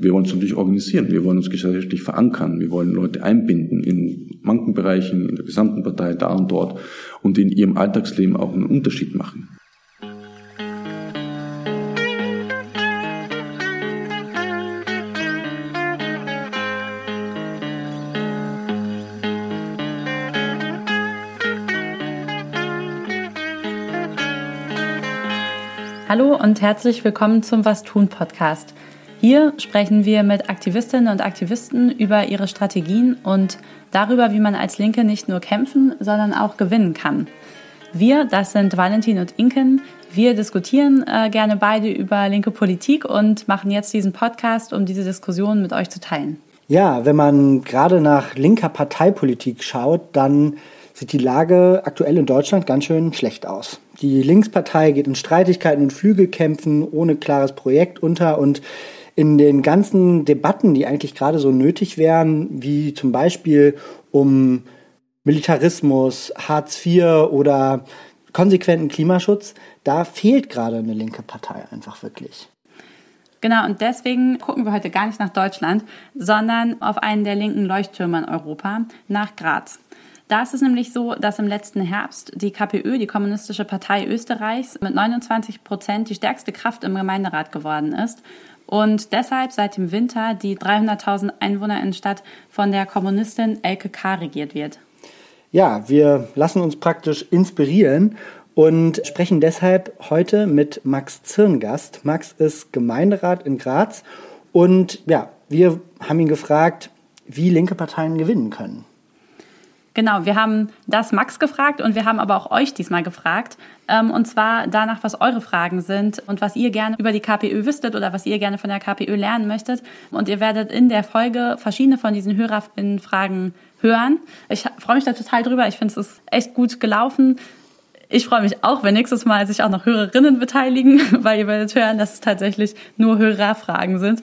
Wir wollen uns natürlich organisieren, wir wollen uns gesellschaftlich verankern, wir wollen Leute einbinden in manchen Bereichen, in der gesamten Partei, da und dort und in ihrem Alltagsleben auch einen Unterschied machen. Hallo und herzlich willkommen zum Was tun Podcast. Hier sprechen wir mit Aktivistinnen und Aktivisten über ihre Strategien und darüber, wie man als Linke nicht nur kämpfen, sondern auch gewinnen kann. Wir, das sind Valentin und Inken, wir diskutieren äh, gerne beide über linke Politik und machen jetzt diesen Podcast, um diese Diskussion mit euch zu teilen. Ja, wenn man gerade nach linker Parteipolitik schaut, dann sieht die Lage aktuell in Deutschland ganz schön schlecht aus. Die Linkspartei geht in Streitigkeiten und Flügelkämpfen ohne klares Projekt unter und in den ganzen Debatten, die eigentlich gerade so nötig wären, wie zum Beispiel um Militarismus, Hartz IV oder konsequenten Klimaschutz, da fehlt gerade eine linke Partei einfach wirklich. Genau, und deswegen gucken wir heute gar nicht nach Deutschland, sondern auf einen der linken Leuchttürme in Europa, nach Graz. Da ist es nämlich so, dass im letzten Herbst die KPÖ, die Kommunistische Partei Österreichs, mit 29 Prozent die stärkste Kraft im Gemeinderat geworden ist und deshalb seit dem Winter die 300.000 Einwohner in Stadt von der Kommunistin Elke K. regiert wird. Ja, wir lassen uns praktisch inspirieren und sprechen deshalb heute mit Max Zirngast. Max ist Gemeinderat in Graz und ja, wir haben ihn gefragt, wie linke Parteien gewinnen können. Genau, wir haben das Max gefragt und wir haben aber auch euch diesmal gefragt. Ähm, und zwar danach, was eure Fragen sind und was ihr gerne über die KPÖ wüsstet oder was ihr gerne von der KPÖ lernen möchtet. Und ihr werdet in der Folge verschiedene von diesen Hörerinnen-Fragen hören. Ich freue mich da total drüber. Ich finde, es ist echt gut gelaufen. Ich freue mich auch, wenn nächstes Mal sich auch noch Hörerinnen beteiligen, weil ihr werdet hören, dass es tatsächlich nur Hörerfragen sind.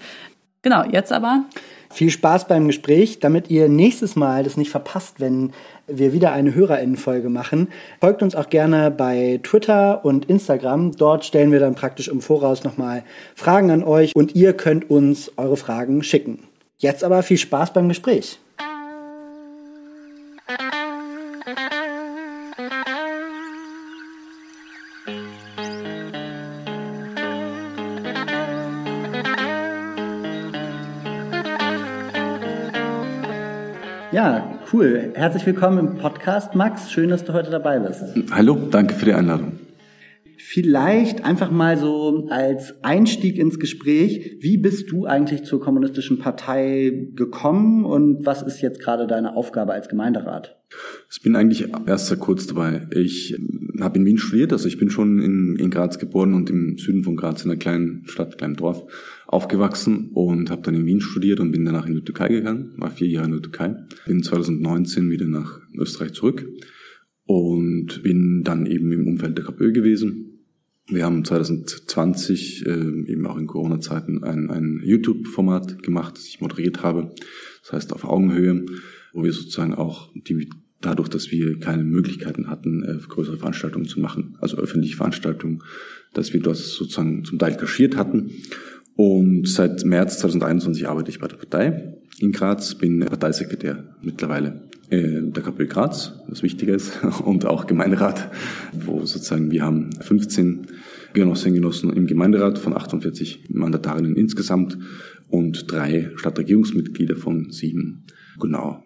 Genau, jetzt aber viel Spaß beim Gespräch, damit ihr nächstes Mal das nicht verpasst, wenn wir wieder eine Hörerinnenfolge machen. Folgt uns auch gerne bei Twitter und Instagram. Dort stellen wir dann praktisch im Voraus nochmal Fragen an euch und ihr könnt uns eure Fragen schicken. Jetzt aber viel Spaß beim Gespräch. Cool. Herzlich willkommen im Podcast, Max. Schön, dass du heute dabei bist. Hallo, danke für die Einladung. Vielleicht einfach mal so als Einstieg ins Gespräch, wie bist du eigentlich zur Kommunistischen Partei gekommen und was ist jetzt gerade deine Aufgabe als Gemeinderat? Ich bin eigentlich erst sehr kurz dabei. Ich habe in Wien studiert, also ich bin schon in, in Graz geboren und im Süden von Graz in einer kleinen Stadt, kleinen Dorf aufgewachsen und habe dann in Wien studiert und bin danach in die Türkei gegangen, war vier Jahre in der Türkei, bin 2019 wieder nach Österreich zurück und bin dann eben im Umfeld der KPÖ gewesen. Wir haben 2020 äh, eben auch in Corona-Zeiten ein, ein YouTube-Format gemacht, das ich moderiert habe, das heißt auf Augenhöhe, wo wir sozusagen auch die dadurch, dass wir keine Möglichkeiten hatten, äh, größere Veranstaltungen zu machen, also öffentliche Veranstaltungen, dass wir das sozusagen zum Teil kaschiert hatten und seit März 2021 arbeite ich bei der Partei in Graz, bin Parteisekretär mittlerweile äh, der KPÖ Graz, was wichtiger ist, und auch Gemeinderat, wo sozusagen wir haben 15 Genossinnen und Genossen im Gemeinderat von 48 Mandatarinnen insgesamt und drei Stadtregierungsmitglieder von sieben. Genau.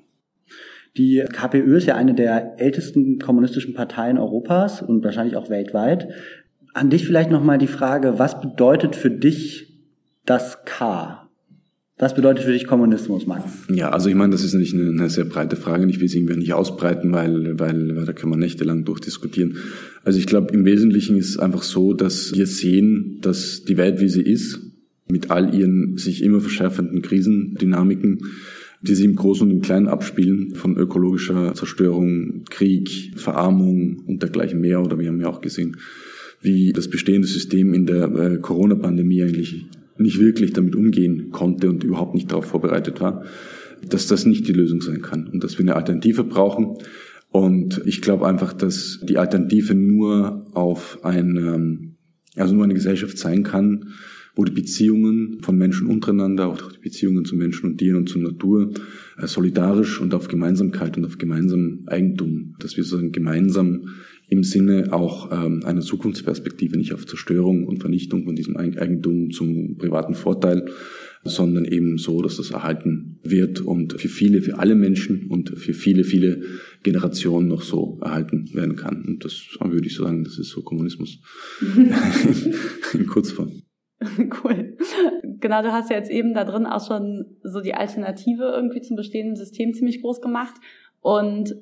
Die KPÖ ist ja eine der ältesten kommunistischen Parteien Europas und wahrscheinlich auch weltweit. An dich vielleicht nochmal die Frage, was bedeutet für dich das K? Was bedeutet für dich Kommunismus, Max? Ja, also ich meine, das ist nicht eine, eine sehr breite Frage. Ich will sie irgendwie nicht ausbreiten, weil, weil, weil da kann man nächtelang durchdiskutieren. Also ich glaube, im Wesentlichen ist es einfach so, dass wir sehen, dass die Welt, wie sie ist, mit all ihren sich immer verschärfenden Krisendynamiken, die sich im Großen und im Kleinen abspielen, von ökologischer Zerstörung, Krieg, Verarmung und dergleichen mehr. Oder wir haben ja auch gesehen, wie das bestehende System in der äh, Corona-Pandemie eigentlich nicht wirklich damit umgehen konnte und überhaupt nicht darauf vorbereitet war, dass das nicht die Lösung sein kann und dass wir eine Alternative brauchen. Und ich glaube einfach, dass die Alternative nur auf ein, also nur eine Gesellschaft sein kann, wo die Beziehungen von Menschen untereinander, auch die Beziehungen zu Menschen und Tieren und zur Natur äh, solidarisch und auf Gemeinsamkeit und auf gemeinsamen Eigentum, dass wir sozusagen gemeinsam im Sinne auch ähm, einer Zukunftsperspektive, nicht auf Zerstörung und Vernichtung von diesem Eigentum zum privaten Vorteil, sondern eben so, dass das erhalten wird und für viele, für alle Menschen und für viele, viele Generationen noch so erhalten werden kann. Und das würde ich so sagen, das ist so Kommunismus in Kurzform. Cool. Genau, du hast ja jetzt eben da drin auch schon so die Alternative irgendwie zum bestehenden System ziemlich groß gemacht. Und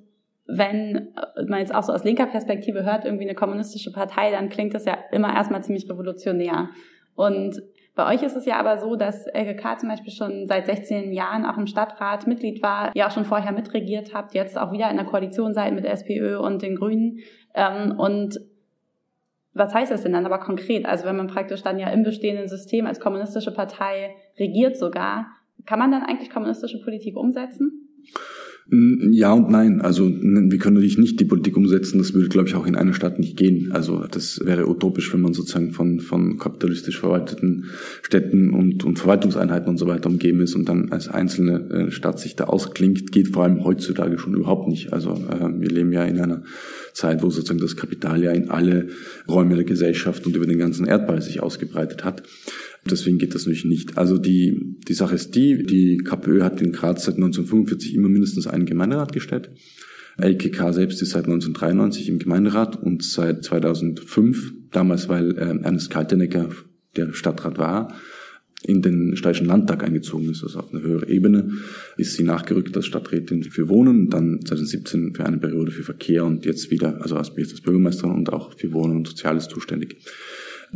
wenn man jetzt auch so aus linker Perspektive hört, irgendwie eine kommunistische Partei, dann klingt das ja immer erstmal ziemlich revolutionär. Und bei euch ist es ja aber so, dass LGK zum Beispiel schon seit 16 Jahren auch im Stadtrat Mitglied war, ihr auch schon vorher mitregiert habt, jetzt auch wieder in der Koalition seid mit SPÖ und den Grünen. Ähm, und was heißt das denn dann aber konkret? Also wenn man praktisch dann ja im bestehenden System als kommunistische Partei regiert sogar, kann man dann eigentlich kommunistische Politik umsetzen? Ja und nein. Also wir können natürlich nicht die Politik umsetzen. Das würde, glaube ich, auch in einer Stadt nicht gehen. Also das wäre utopisch, wenn man sozusagen von, von kapitalistisch verwalteten Städten und, und Verwaltungseinheiten und so weiter umgeben ist und dann als einzelne äh, Stadt sich da ausklingt. Geht vor allem heutzutage schon überhaupt nicht. Also äh, wir leben ja in einer Zeit, wo sozusagen das Kapital ja in alle Räume der Gesellschaft und über den ganzen Erdball sich ausgebreitet hat. Deswegen geht das natürlich nicht. Also die, die Sache ist die, die KPÖ hat in Graz seit 1945 immer mindestens einen Gemeinderat gestellt. LKK selbst ist seit 1993 im Gemeinderat und seit 2005, damals weil äh, Ernest Kaltenecker der Stadtrat war, in den Steirischen Landtag eingezogen ist, also auf eine höhere Ebene, ist sie nachgerückt als Stadträtin für Wohnen, dann 2017 für eine Periode für Verkehr und jetzt wieder, also als Bürgermeisterin und auch für Wohnen und Soziales zuständig.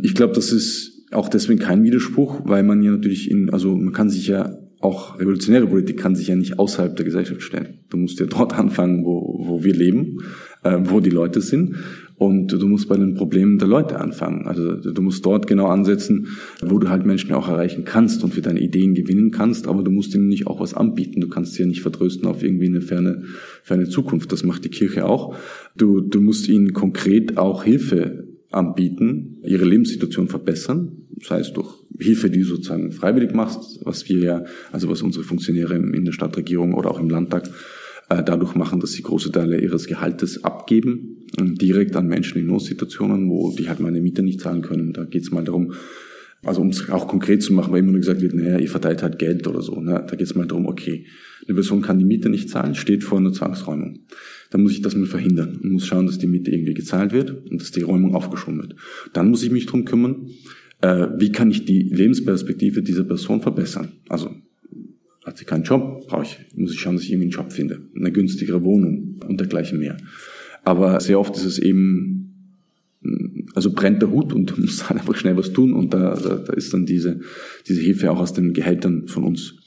Ich glaube, das ist auch deswegen kein Widerspruch, weil man ja natürlich in, also man kann sich ja auch revolutionäre Politik kann sich ja nicht außerhalb der Gesellschaft stellen. Du musst ja dort anfangen, wo, wo wir leben, äh, wo die Leute sind. Und du musst bei den Problemen der Leute anfangen. Also du musst dort genau ansetzen, wo du halt Menschen auch erreichen kannst und für deine Ideen gewinnen kannst, aber du musst ihnen nicht auch was anbieten. Du kannst sie ja nicht vertrösten auf irgendwie eine ferne, ferne Zukunft. Das macht die Kirche auch. Du, du musst ihnen konkret auch Hilfe anbieten, ihre Lebenssituation verbessern, sei es durch Hilfe, die du sozusagen freiwillig machst, was wir ja, also was unsere Funktionäre in der Stadtregierung oder auch im Landtag äh, dadurch machen, dass sie große Teile ihres Gehaltes abgeben, direkt an Menschen in Notsituationen, wo die halt meine Miete nicht zahlen können. Da geht es mal darum, also um es auch konkret zu machen, weil immer nur gesagt wird, naja, ihr verteilt halt Geld oder so. Ne? Da geht es mal darum, okay, eine Person kann die Miete nicht zahlen, steht vor einer Zwangsräumung. Dann muss ich das mal verhindern und muss schauen, dass die Miete irgendwie gezahlt wird und dass die Räumung aufgeschoben wird. Dann muss ich mich drum kümmern, äh, wie kann ich die Lebensperspektive dieser Person verbessern. Also hat sie keinen Job, brauche ich, muss ich schauen, dass ich irgendwie einen Job finde, eine günstigere Wohnung und dergleichen mehr. Aber sehr oft ist es eben, also brennt der Hut und du musst halt einfach schnell was tun und da, da, da ist dann diese, diese Hilfe auch aus den Gehältern von uns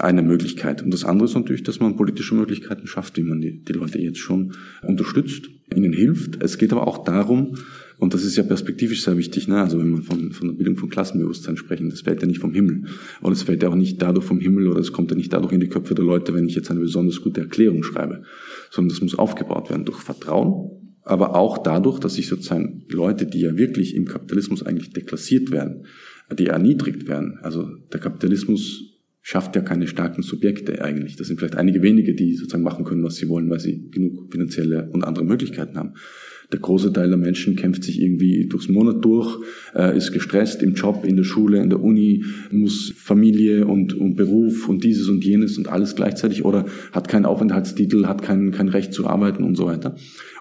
eine Möglichkeit. Und das andere ist natürlich, dass man politische Möglichkeiten schafft, wie man die, die Leute jetzt schon unterstützt, ihnen hilft. Es geht aber auch darum, und das ist ja perspektivisch sehr wichtig, ne? also wenn man von, von der Bildung von Klassenbewusstsein sprechen, das fällt ja nicht vom Himmel. Und es fällt ja auch nicht dadurch vom Himmel oder es kommt ja nicht dadurch in die Köpfe der Leute, wenn ich jetzt eine besonders gute Erklärung schreibe, sondern das muss aufgebaut werden durch Vertrauen, aber auch dadurch, dass sich sozusagen Leute, die ja wirklich im Kapitalismus eigentlich deklassiert werden, die erniedrigt werden, also der Kapitalismus schafft ja keine starken Subjekte eigentlich. Das sind vielleicht einige wenige, die sozusagen machen können, was sie wollen, weil sie genug finanzielle und andere Möglichkeiten haben. Der große Teil der Menschen kämpft sich irgendwie durchs Monat durch, äh, ist gestresst im Job, in der Schule, in der Uni, muss Familie und, und Beruf und dieses und jenes und alles gleichzeitig oder hat keinen Aufenthaltstitel, hat kein, kein Recht zu arbeiten und so weiter.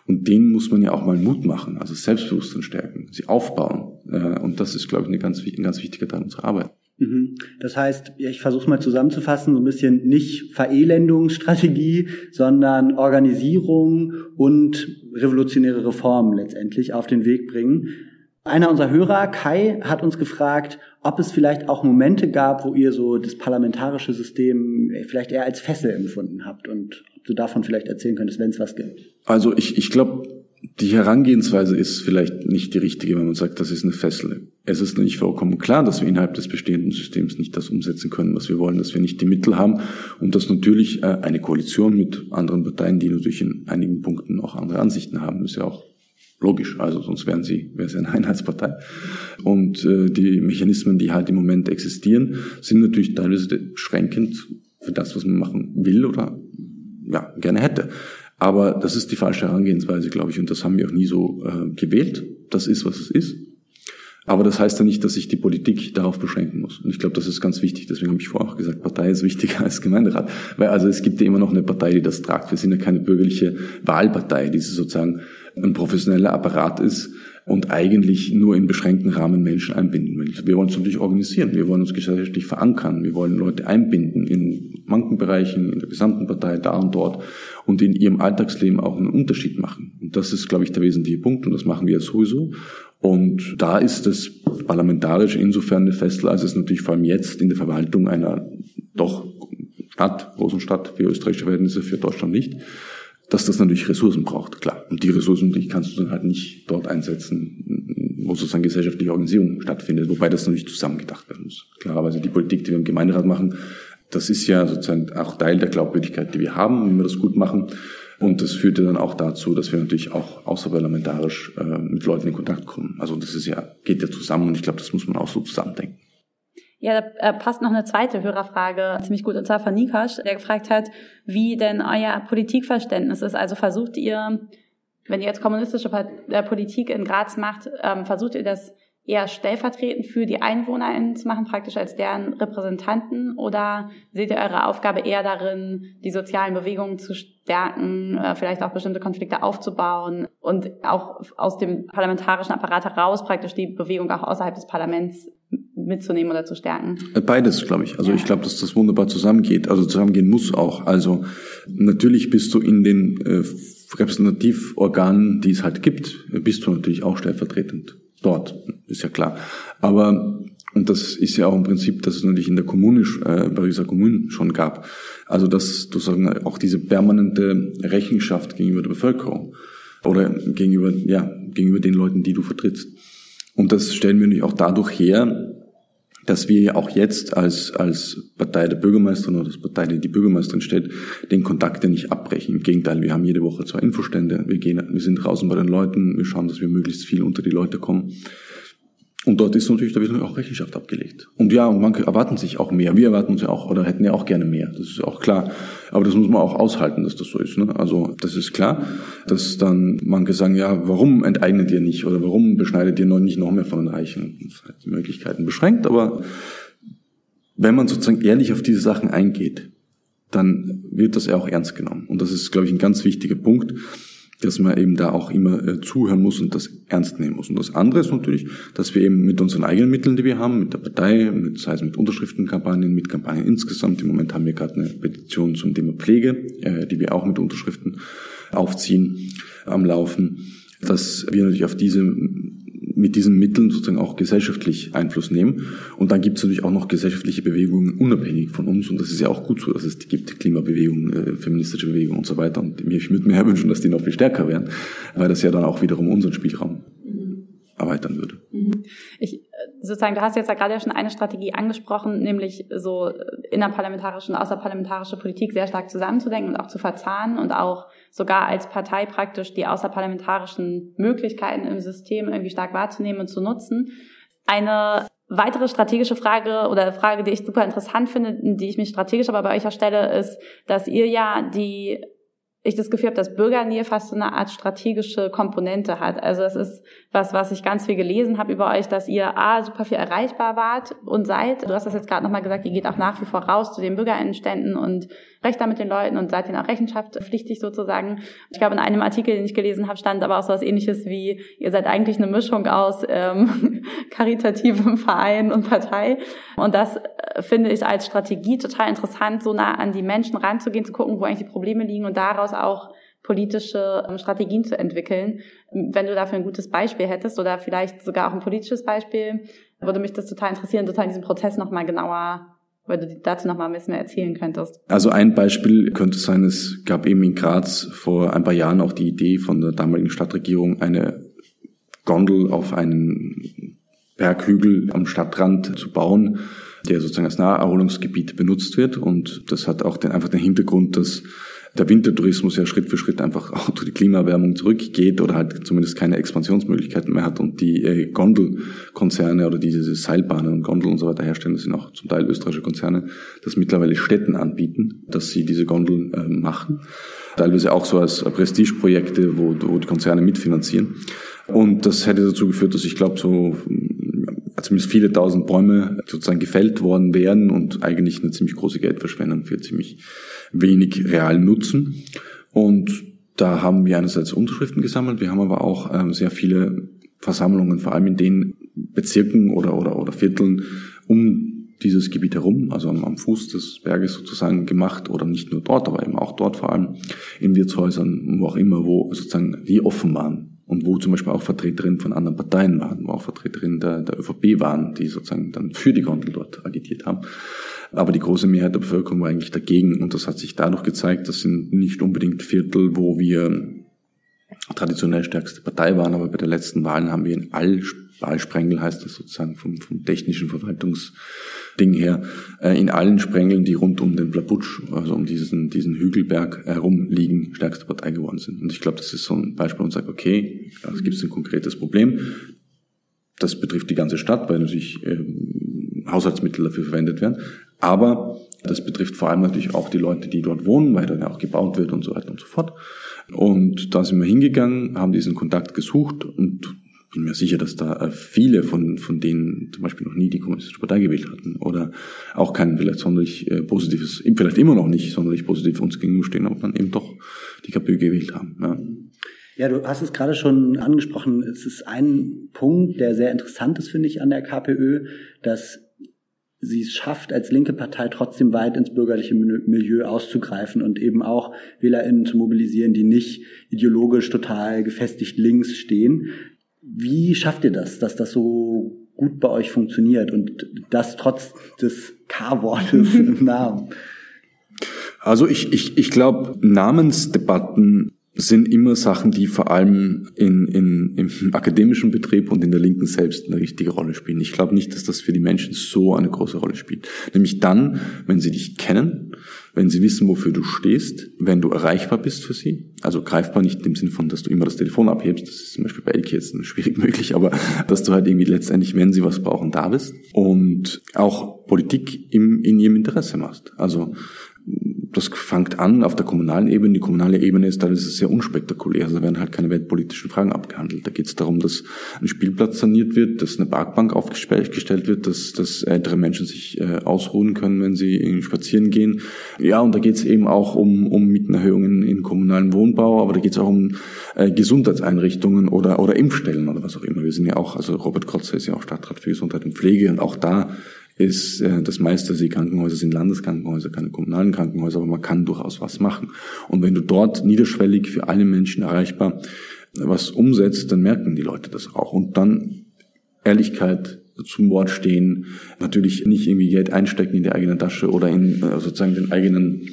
Und denen muss man ja auch mal Mut machen, also Selbstbewusstsein stärken, sie aufbauen. Äh, und das ist, glaube ich, eine ganz, ein ganz wichtiger Teil unserer Arbeit. Mhm. Das heißt, ich versuche mal zusammenzufassen, so ein bisschen nicht Verelendungsstrategie, sondern Organisierung und revolutionäre Reformen letztendlich auf den Weg bringen. Einer unserer Hörer, Kai, hat uns gefragt, ob es vielleicht auch Momente gab, wo ihr so das parlamentarische System vielleicht eher als Fessel empfunden habt und ob du davon vielleicht erzählen könntest, wenn es was gibt. Also ich, ich glaube, die Herangehensweise ist vielleicht nicht die richtige, wenn man sagt, das ist eine Fessel. Es ist nicht vollkommen klar, dass wir innerhalb des bestehenden Systems nicht das umsetzen können, was wir wollen, dass wir nicht die Mittel haben und dass natürlich äh, eine Koalition mit anderen Parteien, die natürlich in einigen Punkten auch andere Ansichten haben, ist ja auch Logisch, also sonst wären sie, wäre sie eine Einheitspartei. Und äh, die Mechanismen, die halt im Moment existieren, sind natürlich teilweise beschränkend für das, was man machen will oder ja, gerne hätte. Aber das ist die falsche Herangehensweise, glaube ich, und das haben wir auch nie so äh, gewählt. Das ist, was es ist. Aber das heißt ja nicht, dass sich die Politik darauf beschränken muss. Und ich glaube, das ist ganz wichtig. Deswegen habe ich vorher auch gesagt, Partei ist wichtiger als Gemeinderat. Weil also es gibt ja immer noch eine Partei, die das tragt. Wir sind ja keine bürgerliche Wahlpartei, die sozusagen ein professioneller Apparat ist und eigentlich nur in beschränkten Rahmen Menschen einbinden will. Wir wollen es natürlich organisieren. Wir wollen uns gesellschaftlich verankern. Wir wollen Leute einbinden in manchen Bereichen, in der gesamten Partei, da und dort und in ihrem Alltagsleben auch einen Unterschied machen. Und das ist, glaube ich, der wesentliche Punkt und das machen wir ja sowieso. Und da ist das parlamentarisch insofern eine Fessel, als es natürlich vor allem jetzt in der Verwaltung einer doch Stadt, großen Stadt für österreichische Verhältnisse, für Deutschland nicht, dass das natürlich Ressourcen braucht, klar. Und die Ressourcen, die kannst du dann halt nicht dort einsetzen, wo sozusagen gesellschaftliche Organisierung stattfindet, wobei das natürlich zusammengedacht werden muss. Klarerweise die Politik, die wir im Gemeinderat machen, das ist ja sozusagen auch Teil der Glaubwürdigkeit, die wir haben, wenn wir das gut machen. Und das führte dann auch dazu, dass wir natürlich auch außerparlamentarisch äh, mit Leuten in Kontakt kommen. Also das ist ja, geht ja zusammen und ich glaube, das muss man auch so zusammendenken. Ja, da äh, passt noch eine zweite Hörerfrage ziemlich gut, und zwar von Nikash, der gefragt hat, wie denn euer Politikverständnis ist. Also versucht ihr, wenn ihr jetzt kommunistische äh, Politik in Graz macht, ähm, versucht ihr das eher stellvertretend für die EinwohnerInnen zu machen, praktisch als deren Repräsentanten? Oder seht ihr eure Aufgabe eher darin, die sozialen Bewegungen zu stärken, äh, vielleicht auch bestimmte Konflikte aufzubauen und auch aus dem parlamentarischen Apparat heraus praktisch die Bewegung auch außerhalb des Parlaments mitzunehmen oder zu stärken? Beides, glaube ich. Also ja. ich glaube, dass das wunderbar zusammengeht. Also zusammengehen muss auch. Also natürlich bist du in den äh, Repräsentativorganen, die es halt gibt, bist du natürlich auch stellvertretend dort, ist ja klar. Aber, und das ist ja auch im Prinzip, dass es natürlich in der Kommune, äh, Pariser Kommune schon gab, also dass du sagen, auch diese permanente Rechenschaft gegenüber der Bevölkerung oder gegenüber, ja, gegenüber den Leuten, die du vertrittst. Und das stellen wir natürlich auch dadurch her, dass wir auch jetzt als, als Partei der Bürgermeisterin oder als Partei, die die Bürgermeisterin stellt, den Kontakt ja nicht abbrechen. Im Gegenteil, wir haben jede Woche zwei Infostände, wir gehen, wir sind draußen bei den Leuten, wir schauen, dass wir möglichst viel unter die Leute kommen. Und dort ist natürlich, da wird auch Rechenschaft abgelegt. Und ja, und manche erwarten sich auch mehr. Wir erwarten uns ja auch, oder hätten ja auch gerne mehr. Das ist auch klar. Aber das muss man auch aushalten, dass das so ist. Ne? Also das ist klar, dass dann manche sagen, ja, warum enteignet ihr nicht? Oder warum beschneidet ihr noch nicht noch mehr von den Reichen? Das hat die Möglichkeiten beschränkt, aber wenn man sozusagen ehrlich auf diese Sachen eingeht, dann wird das ja auch ernst genommen. Und das ist, glaube ich, ein ganz wichtiger Punkt dass man eben da auch immer äh, zuhören muss und das ernst nehmen muss. Und das andere ist natürlich, dass wir eben mit unseren eigenen Mitteln, die wir haben, mit der Partei, mit, sei es mit Unterschriftenkampagnen, mit Kampagnen insgesamt, im Moment haben wir gerade eine Petition zum Thema Pflege, äh, die wir auch mit Unterschriften aufziehen, am Laufen, dass wir natürlich auf diese mit diesen Mitteln sozusagen auch gesellschaftlich Einfluss nehmen. Und dann gibt es natürlich auch noch gesellschaftliche Bewegungen unabhängig von uns. Und das ist ja auch gut so, dass es die gibt, Klimabewegungen, äh, feministische Bewegungen und so weiter. Und ich würde mir wünschen, dass die noch viel stärker werden, weil das ja dann auch wiederum unseren Spielraum erweitern würde. Mhm. Ich, äh, sozusagen, du hast jetzt ja gerade ja schon eine Strategie angesprochen, nämlich so innerparlamentarische und außerparlamentarische Politik sehr stark zusammenzudenken und auch zu verzahnen und auch sogar als Partei praktisch die außerparlamentarischen Möglichkeiten im System irgendwie stark wahrzunehmen und zu nutzen. Eine weitere strategische Frage oder Frage, die ich super interessant finde, die ich mich strategisch aber bei euch erstelle, ist, dass ihr ja die ich das Gefühl habe, dass Bürgernähe fast so eine Art strategische Komponente hat. Also es ist was, was ich ganz viel gelesen habe über euch, dass ihr A, super viel erreichbar wart und seid. Du hast das jetzt gerade nochmal gesagt, ihr geht auch nach wie vor raus zu den Bürgerinnenständen und recht da mit den Leuten und seid ihnen auch rechenschaftspflichtig sozusagen. Ich glaube, in einem Artikel, den ich gelesen habe, stand aber auch so was ähnliches wie, ihr seid eigentlich eine Mischung aus ähm, karitativem Verein und Partei. Und das äh, finde ich als Strategie total interessant, so nah an die Menschen ranzugehen, zu gucken, wo eigentlich die Probleme liegen und daraus auch politische ähm, Strategien zu entwickeln. Wenn du dafür ein gutes Beispiel hättest oder vielleicht sogar auch ein politisches Beispiel, würde mich das total interessieren, total diesen Prozess nochmal genauer weil du dazu noch mal ein bisschen mehr erzählen könntest. Also ein Beispiel könnte sein, es gab eben in Graz vor ein paar Jahren auch die Idee von der damaligen Stadtregierung, eine Gondel auf einen Berghügel am Stadtrand zu bauen, der sozusagen als Naherholungsgebiet benutzt wird. Und das hat auch den, einfach den Hintergrund, dass der Wintertourismus ja Schritt für Schritt einfach auch durch die Klimaerwärmung zurückgeht oder halt zumindest keine Expansionsmöglichkeiten mehr hat und die äh, Gondelkonzerne oder die diese Seilbahnen und Gondeln und so weiter herstellen, das sind auch zum Teil österreichische Konzerne, das mittlerweile Städten anbieten, dass sie diese Gondeln äh, machen. Teilweise auch so als Prestigeprojekte, wo, wo die Konzerne mitfinanzieren. Und das hätte dazu geführt, dass ich glaube, so zumindest viele tausend Bäume sozusagen gefällt worden wären und eigentlich eine ziemlich große Geldverschwendung für ziemlich wenig realen Nutzen. Und da haben wir einerseits Unterschriften gesammelt, wir haben aber auch ähm, sehr viele Versammlungen, vor allem in den Bezirken oder, oder, oder Vierteln um dieses Gebiet herum, also am, am, Fuß des Berges sozusagen gemacht oder nicht nur dort, aber eben auch dort vor allem in Wirtshäusern, wo auch immer, wo sozusagen die offen waren und wo zum Beispiel auch Vertreterinnen von anderen Parteien waren, wo auch Vertreterinnen der, der ÖVP waren, die sozusagen dann für die Gondel dort agitiert haben. Aber die große Mehrheit der Bevölkerung war eigentlich dagegen und das hat sich dadurch gezeigt, das sind nicht unbedingt Viertel, wo wir traditionell stärkste Partei waren, aber bei der letzten Wahlen haben wir in all Wahlsprengel heißt das sozusagen vom, vom technischen Verwaltungsding her, äh, in allen Sprengeln, die rund um den Blabutsch, also um diesen, diesen Hügelberg herum liegen, stärkste Partei geworden sind. Und ich glaube, das ist so ein Beispiel und sagt, okay, es gibt ein konkretes Problem. Das betrifft die ganze Stadt, weil natürlich ähm, Haushaltsmittel dafür verwendet werden. Aber das betrifft vor allem natürlich auch die Leute, die dort wohnen, weil dann ja auch gebaut wird und so weiter und so fort. Und da sind wir hingegangen, haben diesen Kontakt gesucht und bin mir sicher, dass da äh, viele von, von denen zum Beispiel noch nie die Kommunistische Partei gewählt hatten oder auch kein vielleicht sonderlich äh, positives, vielleicht immer noch nicht sonderlich positiv uns gegenüberstehen, aber dann eben doch die KPÖ gewählt haben. Ja. Ja, du hast es gerade schon angesprochen. Es ist ein Punkt, der sehr interessant ist, finde ich, an der KPÖ, dass sie es schafft, als linke Partei trotzdem weit ins bürgerliche Milieu auszugreifen und eben auch WählerInnen zu mobilisieren, die nicht ideologisch total gefestigt links stehen. Wie schafft ihr das, dass das so gut bei euch funktioniert und das trotz des K-Wortes im Namen? Also ich, ich, ich glaube, Namensdebatten sind immer Sachen, die vor allem in, in, im akademischen Betrieb und in der Linken selbst eine richtige Rolle spielen. Ich glaube nicht, dass das für die Menschen so eine große Rolle spielt. Nämlich dann, wenn sie dich kennen, wenn sie wissen, wofür du stehst, wenn du erreichbar bist für sie. Also greifbar nicht im Sinne von, dass du immer das Telefon abhebst, das ist zum Beispiel bei Elke jetzt schwierig möglich, aber dass du halt irgendwie letztendlich, wenn sie was brauchen, da bist. Und auch Politik im, in ihrem Interesse machst. Also das fängt an auf der kommunalen Ebene. Die kommunale Ebene ist teilweise sehr unspektakulär. Also da werden halt keine weltpolitischen Fragen abgehandelt. Da geht es darum, dass ein Spielplatz saniert wird, dass eine Parkbank aufgestellt wird, dass, dass ältere Menschen sich äh, ausruhen können, wenn sie spazieren gehen. Ja, und da geht es eben auch um, um Mietenerhöhungen in kommunalen Wohnbau, aber da geht es auch um äh, Gesundheitseinrichtungen oder, oder Impfstellen oder was auch immer. Wir sind ja auch, also Robert Kotzer ist ja auch Stadtrat für Gesundheit und Pflege und auch da ist äh, das meiste die Krankenhäuser sind Landeskrankenhäuser, keine kommunalen Krankenhäuser, aber man kann durchaus was machen. Und wenn du dort niederschwellig für alle Menschen erreichbar was umsetzt, dann merken die Leute das auch. Und dann Ehrlichkeit zum Wort stehen, natürlich nicht irgendwie Geld einstecken in die eigene Tasche oder in äh, sozusagen den eigenen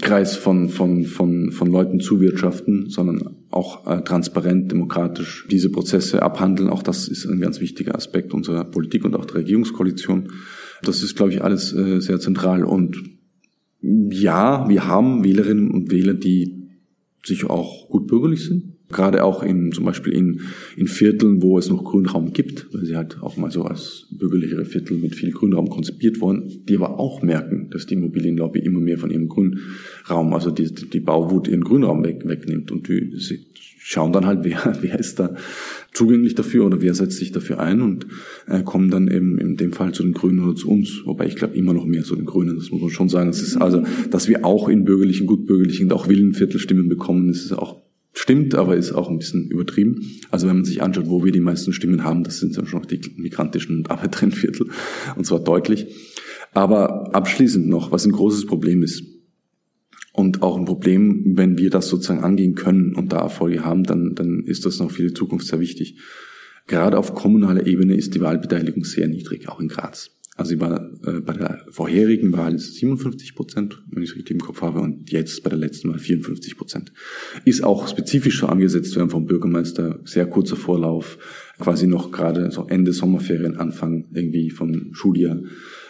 Kreis von, von, von, von Leuten zuwirtschaften, sondern auch äh, transparent, demokratisch diese Prozesse abhandeln. Auch das ist ein ganz wichtiger Aspekt unserer Politik und auch der Regierungskoalition. Das ist, glaube ich, alles äh, sehr zentral. Und ja, wir haben Wählerinnen und Wähler, die sich auch gut bürgerlich sind. Gerade auch in, zum Beispiel in, in Vierteln, wo es noch Grünraum gibt, weil sie halt auch mal so als bürgerlichere Viertel mit viel Grünraum konzipiert wurden, die aber auch merken, dass die Immobilienlobby immer mehr von ihrem Grünraum, also die, die Bauwut ihren Grünraum weg, wegnimmt und die, sie schauen dann halt, wer, wer ist da zugänglich dafür oder wer setzt sich dafür ein und äh, kommen dann eben in dem Fall zu den Grünen oder zu uns. Wobei ich glaube immer noch mehr zu den Grünen, das muss man schon sagen. Es ist also, dass wir auch in bürgerlichen, gutbürgerlichen und auch Willenviertelstimmen bekommen, das ist auch stimmt, aber ist auch ein bisschen übertrieben. Also wenn man sich anschaut, wo wir die meisten Stimmen haben, das sind dann schon noch die migrantischen und Arbeiterinnenviertel und zwar deutlich. Aber abschließend noch, was ein großes Problem ist, und auch ein Problem, wenn wir das sozusagen angehen können und da Erfolge haben, dann, dann ist das noch für die Zukunft sehr wichtig. Gerade auf kommunaler Ebene ist die Wahlbeteiligung sehr niedrig, auch in Graz. Also sie war äh, bei der vorherigen Wahl 57 Prozent, wenn ich es richtig im Kopf habe, und jetzt bei der letzten Wahl 54 Prozent. Ist auch spezifisch so angesetzt werden vom Bürgermeister, sehr kurzer Vorlauf, quasi noch gerade so Ende Sommerferien, Anfang irgendwie vom Schuljahr,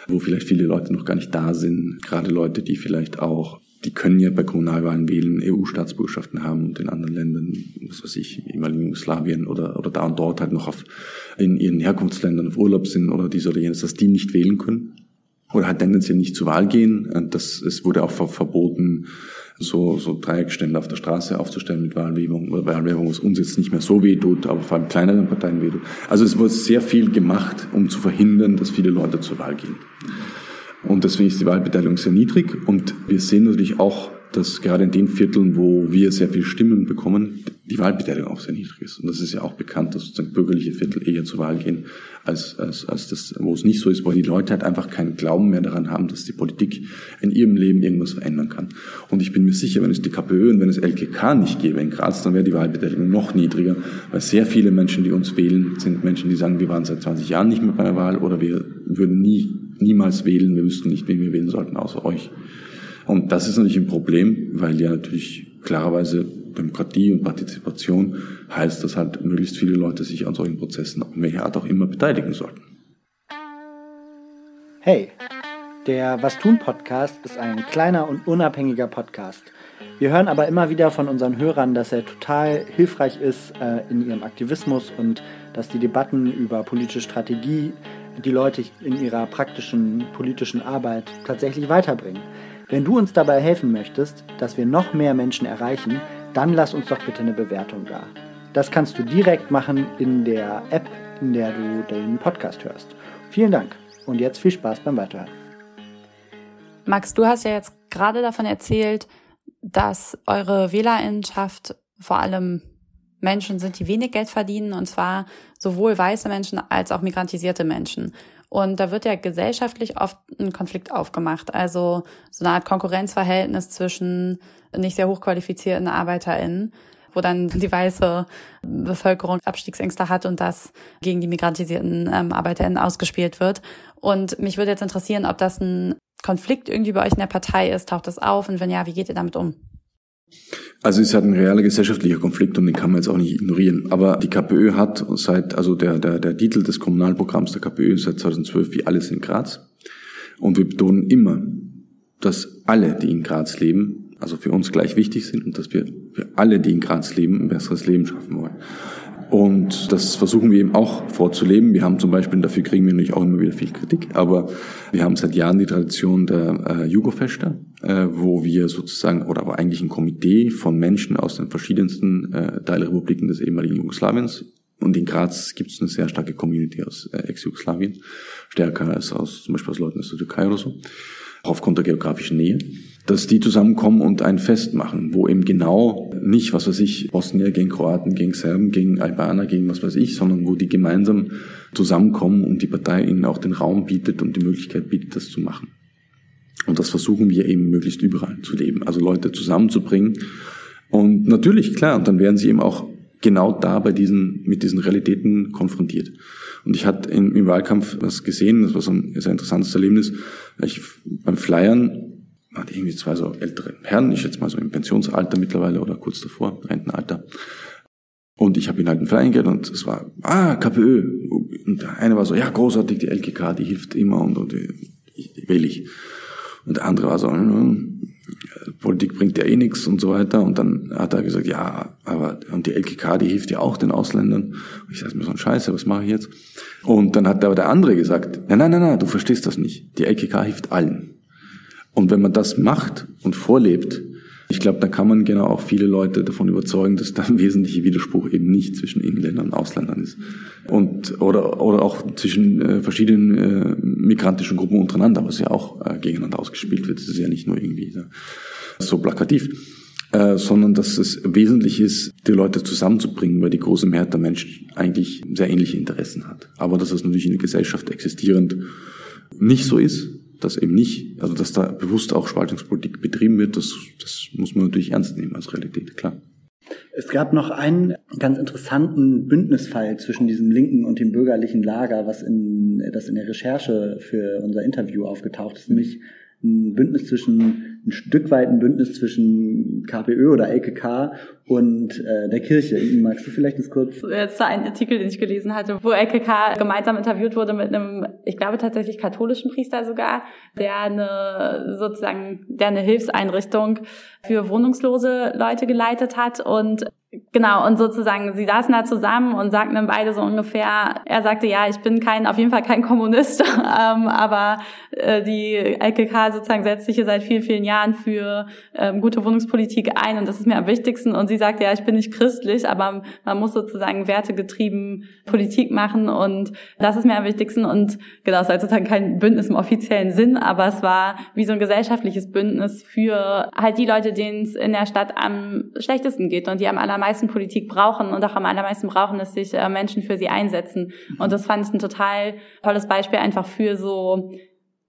wo vielleicht viele Leute noch gar nicht da sind, gerade Leute, die vielleicht auch die können ja bei Kommunalwahlen wählen, EU-Staatsbürgerschaften haben und in anderen Ländern, was weiß ich, ehemaligen Jugoslawien oder, oder da und dort halt noch auf, in ihren Herkunftsländern auf Urlaub sind oder dies oder jenes, dass die nicht wählen können oder halt tendenziell nicht zur Wahl gehen. Das, es wurde auch verboten, so, so Dreieckstände auf der Straße aufzustellen mit Wahlwerbung, Wahlwerbung, was uns jetzt nicht mehr so weh tut, aber vor allem kleineren Parteien weh tut. Also es wurde sehr viel gemacht, um zu verhindern, dass viele Leute zur Wahl gehen. Und deswegen ist die Wahlbeteiligung sehr niedrig. Und wir sehen natürlich auch, dass gerade in den Vierteln, wo wir sehr viele Stimmen bekommen, die Wahlbeteiligung auch sehr niedrig ist. Und das ist ja auch bekannt, dass sozusagen bürgerliche Viertel eher zur Wahl gehen, als, als, als das, wo es nicht so ist, weil die Leute halt einfach keinen Glauben mehr daran haben, dass die Politik in ihrem Leben irgendwas verändern kann. Und ich bin mir sicher, wenn es die KPÖ und wenn es LKK nicht gäbe in Graz, dann wäre die Wahlbeteiligung noch niedriger, weil sehr viele Menschen, die uns wählen, sind Menschen, die sagen, wir waren seit 20 Jahren nicht mehr bei der Wahl oder wir würden nie niemals wählen, wir wüssten nicht, wen wir wählen sollten, außer euch. Und das ist natürlich ein Problem, weil ja natürlich klarerweise Demokratie und Partizipation heißt, dass halt möglichst viele Leute sich an solchen Prozessen, auf welche Art auch immer, beteiligen sollten. Hey, der Was tun Podcast ist ein kleiner und unabhängiger Podcast. Wir hören aber immer wieder von unseren Hörern, dass er total hilfreich ist äh, in ihrem Aktivismus und dass die Debatten über politische Strategie die Leute in ihrer praktischen politischen Arbeit tatsächlich weiterbringen. Wenn du uns dabei helfen möchtest, dass wir noch mehr Menschen erreichen, dann lass uns doch bitte eine Bewertung da. Das kannst du direkt machen in der App, in der du den Podcast hörst. Vielen Dank und jetzt viel Spaß beim Weiterhören. Max, du hast ja jetzt gerade davon erzählt, dass eure Wählerinnenschaft vor allem Menschen sind, die wenig Geld verdienen, und zwar sowohl weiße Menschen als auch migrantisierte Menschen. Und da wird ja gesellschaftlich oft ein Konflikt aufgemacht. Also so eine Art Konkurrenzverhältnis zwischen nicht sehr hochqualifizierten ArbeiterInnen, wo dann die weiße Bevölkerung Abstiegsängste hat und das gegen die migrantisierten ähm, ArbeiterInnen ausgespielt wird. Und mich würde jetzt interessieren, ob das ein Konflikt irgendwie bei euch in der Partei ist. Taucht das auf? Und wenn ja, wie geht ihr damit um? Also es ist halt ein realer gesellschaftlicher Konflikt und den kann man jetzt auch nicht ignorieren. Aber die KPÖ hat seit, also der, der, der Titel des Kommunalprogramms der KPÖ seit 2012 wie alles in Graz. Und wir betonen immer, dass alle, die in Graz leben, also für uns gleich wichtig sind und dass wir für alle, die in Graz leben, ein besseres Leben schaffen wollen. Und das versuchen wir eben auch vorzuleben. Wir haben zum Beispiel, dafür kriegen wir natürlich auch immer wieder viel Kritik, aber wir haben seit Jahren die Tradition der äh, Jugofester, äh, wo wir sozusagen, oder aber eigentlich ein Komitee von Menschen aus den verschiedensten äh, Teilrepubliken des ehemaligen Jugoslawiens. Und in Graz gibt es eine sehr starke Community aus äh, Ex-Jugoslawien, stärker als aus zum Beispiel aus Leuten aus der Türkei oder so, auch aufgrund der geografischen Nähe dass die zusammenkommen und ein Fest machen, wo eben genau nicht, was weiß ich, Bosnier gegen Kroaten, gegen Serben, gegen Albaner, gegen was weiß ich, sondern wo die gemeinsam zusammenkommen und die Partei ihnen auch den Raum bietet und die Möglichkeit bietet, das zu machen. Und das versuchen wir eben möglichst überall zu leben, also Leute zusammenzubringen. Und natürlich, klar, und dann werden sie eben auch genau da bei diesen, mit diesen Realitäten konfrontiert. Und ich hatte im, im Wahlkampf was gesehen, das war so ein sehr interessantes Erlebnis. Ich, beim Flyern hatte irgendwie zwei so ältere Herren, ich jetzt mal so im Pensionsalter mittlerweile oder kurz davor, Rentenalter. Und ich habe ihn halt einen Verein gehört und es war, ah, KPÖ. Und der eine war so, ja, großartig, die LKK, die hilft immer und, und will ich. Und der andere war so, hm, Politik bringt ja eh nichts und so weiter. Und dann hat er gesagt, ja, aber und die LKK, die hilft ja auch den Ausländern. Und ich sage mir so ein Scheiße, was mache ich jetzt? Und dann hat aber der andere gesagt, nein, nein, nein, nein, du verstehst das nicht. Die LKK hilft allen. Und wenn man das macht und vorlebt, ich glaube, da kann man genau auch viele Leute davon überzeugen, dass da ein wesentlicher Widerspruch eben nicht zwischen Inländern und Ausländern ist. Und, oder, oder auch zwischen äh, verschiedenen äh, migrantischen Gruppen untereinander, was ja auch äh, gegeneinander ausgespielt wird. Das ist ja nicht nur irgendwie so plakativ. Äh, sondern dass es wesentlich ist, die Leute zusammenzubringen, weil die große Mehrheit der Menschen eigentlich sehr ähnliche Interessen hat. Aber dass es natürlich in der Gesellschaft existierend nicht so ist, dass eben nicht, also dass da bewusst auch Spaltungspolitik betrieben wird, das, das muss man natürlich ernst nehmen als Realität, klar. Es gab noch einen ganz interessanten Bündnisfall zwischen diesem linken und dem bürgerlichen Lager, was in, das in der Recherche für unser Interview aufgetaucht ist, nämlich ein Bündnis zwischen ein Stück weit ein Bündnis zwischen KPÖ oder LKK und äh, der Kirche. Magst du vielleicht das kurz? Jetzt war ein Artikel, den ich gelesen hatte, wo LKK gemeinsam interviewt wurde mit einem, ich glaube tatsächlich katholischen Priester sogar, der eine sozusagen, der eine Hilfseinrichtung für wohnungslose Leute geleitet hat und Genau, und sozusagen, sie saßen da zusammen und sagten dann beide so ungefähr, er sagte, ja, ich bin kein, auf jeden Fall kein Kommunist, ähm, aber äh, die LKK sozusagen setzt sich hier seit vielen, vielen Jahren für ähm, gute Wohnungspolitik ein und das ist mir am wichtigsten. Und sie sagte, ja, ich bin nicht christlich, aber man muss sozusagen wertegetrieben Politik machen und das ist mir am wichtigsten. Und genau, es war sozusagen kein Bündnis im offiziellen Sinn, aber es war wie so ein gesellschaftliches Bündnis für halt die Leute, denen es in der Stadt am schlechtesten geht und die am aller allermeisten Politik brauchen und auch am allermeisten brauchen, dass sich äh, Menschen für sie einsetzen. Mhm. Und das fand ich ein total tolles Beispiel einfach für so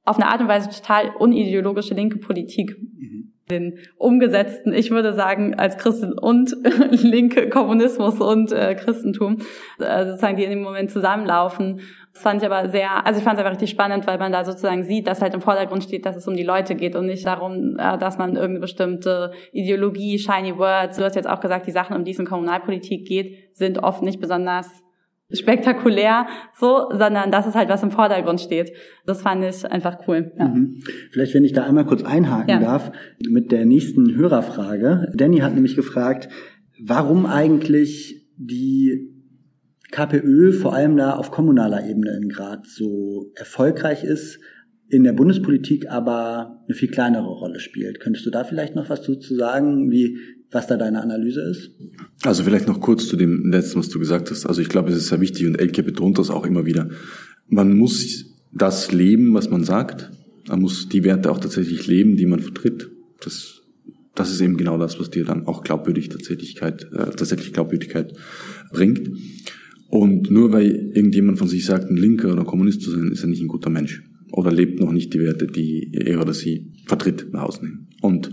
auf eine Art und Weise total unideologische linke Politik. Mhm. Den umgesetzten, ich würde sagen, als Christen und linke Kommunismus und äh, Christentum, äh, sozusagen, die in dem Moment zusammenlaufen das fand ich aber sehr, also ich fand es einfach richtig spannend, weil man da sozusagen sieht, dass halt im Vordergrund steht, dass es um die Leute geht und nicht darum, äh, dass man irgendeine bestimmte Ideologie, shiny words, du hast jetzt auch gesagt, die Sachen, um die es in Kommunalpolitik geht, sind oft nicht besonders spektakulär, so, sondern das ist halt, was im Vordergrund steht. Das fand ich einfach cool. Ja. Mhm. Vielleicht, wenn ich da einmal kurz einhaken ja. darf, mit der nächsten Hörerfrage. Danny hat nämlich gefragt, warum eigentlich die KPÖ vor allem da auf kommunaler Ebene in Graz so erfolgreich ist, in der Bundespolitik aber eine viel kleinere Rolle spielt. Könntest du da vielleicht noch was zu sagen, wie, was da deine Analyse ist? Also vielleicht noch kurz zu dem letzten, was du gesagt hast. Also ich glaube, es ist sehr wichtig und Elke betont das auch immer wieder. Man muss das leben, was man sagt. Man muss die Werte auch tatsächlich leben, die man vertritt. Das, das ist eben genau das, was dir dann auch Glaubwürdig Tatsächlichkeit, äh, tatsächlich Glaubwürdigkeit bringt. Und nur weil irgendjemand von sich sagt, ein Linker oder Kommunist zu sein, ist er nicht ein guter Mensch. Oder lebt noch nicht die Werte, die er oder sie vertritt, nach außen hin. Und,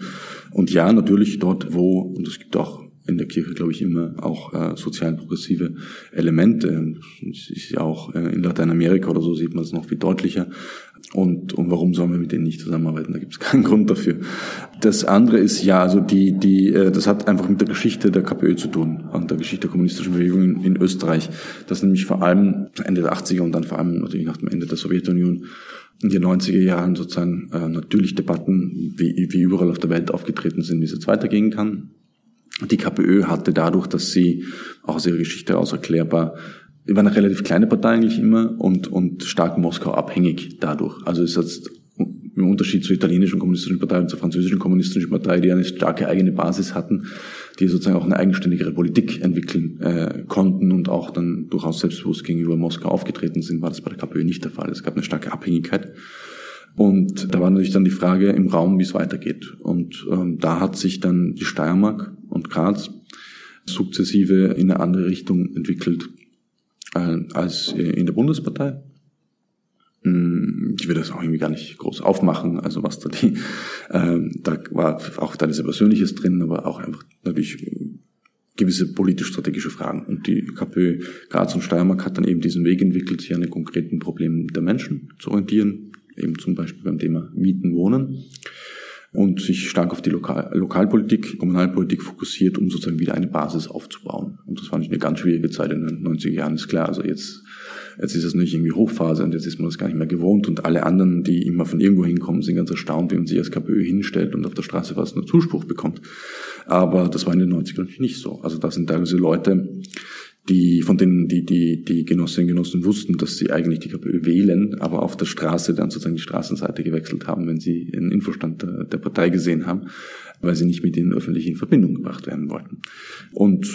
und ja, natürlich dort, wo, und es gibt auch in der Kirche, glaube ich, immer auch äh, sozial progressive Elemente. Das ist ja auch äh, in Lateinamerika oder so sieht man es noch viel deutlicher. Und, und warum sollen wir mit denen nicht zusammenarbeiten? Da gibt es keinen Grund dafür. Das andere ist ja, also die, die, äh, das hat einfach mit der Geschichte der KPÖ zu tun und der Geschichte der kommunistischen Bewegung in, in Österreich. Das nämlich vor allem Ende der 80er und dann vor allem natürlich nach dem Ende der Sowjetunion in den 90er Jahren sozusagen äh, natürlich Debatten wie, wie überall auf der Welt aufgetreten sind, wie es jetzt weitergehen kann. Die KPÖ hatte dadurch, dass sie auch aus ihrer Geschichte heraus erklärbar war eine relativ kleine Partei eigentlich immer und, und stark Moskau abhängig dadurch. Also ist im Unterschied zur italienischen kommunistischen Partei und zur französischen kommunistischen Partei, die eine starke eigene Basis hatten, die sozusagen auch eine eigenständigere Politik entwickeln äh, konnten und auch dann durchaus selbstbewusst gegenüber Moskau aufgetreten sind, war das bei der KPÖ nicht der Fall. Es gab eine starke Abhängigkeit. Und da war natürlich dann die Frage im Raum, wie es weitergeht. Und ähm, da hat sich dann die Steiermark und Graz sukzessive in eine andere Richtung entwickelt äh, als in der Bundespartei. Hm, ich will das auch irgendwie gar nicht groß aufmachen, also was da die, äh, da war auch da diese Persönliches drin, aber auch einfach natürlich gewisse politisch-strategische Fragen. Und die KPÖ Graz und Steiermark hat dann eben diesen Weg entwickelt, sich an den konkreten Problemen der Menschen zu orientieren, eben zum Beispiel beim Thema Mieten, Wohnen und sich stark auf die Lokal Lokalpolitik, Kommunalpolitik fokussiert, um sozusagen wieder eine Basis aufzubauen. Und das fand ich eine ganz schwierige Zeit in den 90er Jahren, ist klar. Also jetzt, jetzt ist es nicht irgendwie Hochphase und jetzt ist man das gar nicht mehr gewohnt und alle anderen, die immer von irgendwo hinkommen, sind ganz erstaunt, wie man sich als KPÖ hinstellt und auf der Straße fast nur Zuspruch bekommt. Aber das war in den 90ern natürlich nicht so. Also da sind teilweise Leute, die, von denen die, die, die Genossinnen und Genossen wussten, dass sie eigentlich die KPÖ wählen, aber auf der Straße dann sozusagen die Straßenseite gewechselt haben, wenn sie einen Infostand der, der Partei gesehen haben, weil sie nicht mit ihnen öffentlich in Verbindung gebracht werden wollten. Und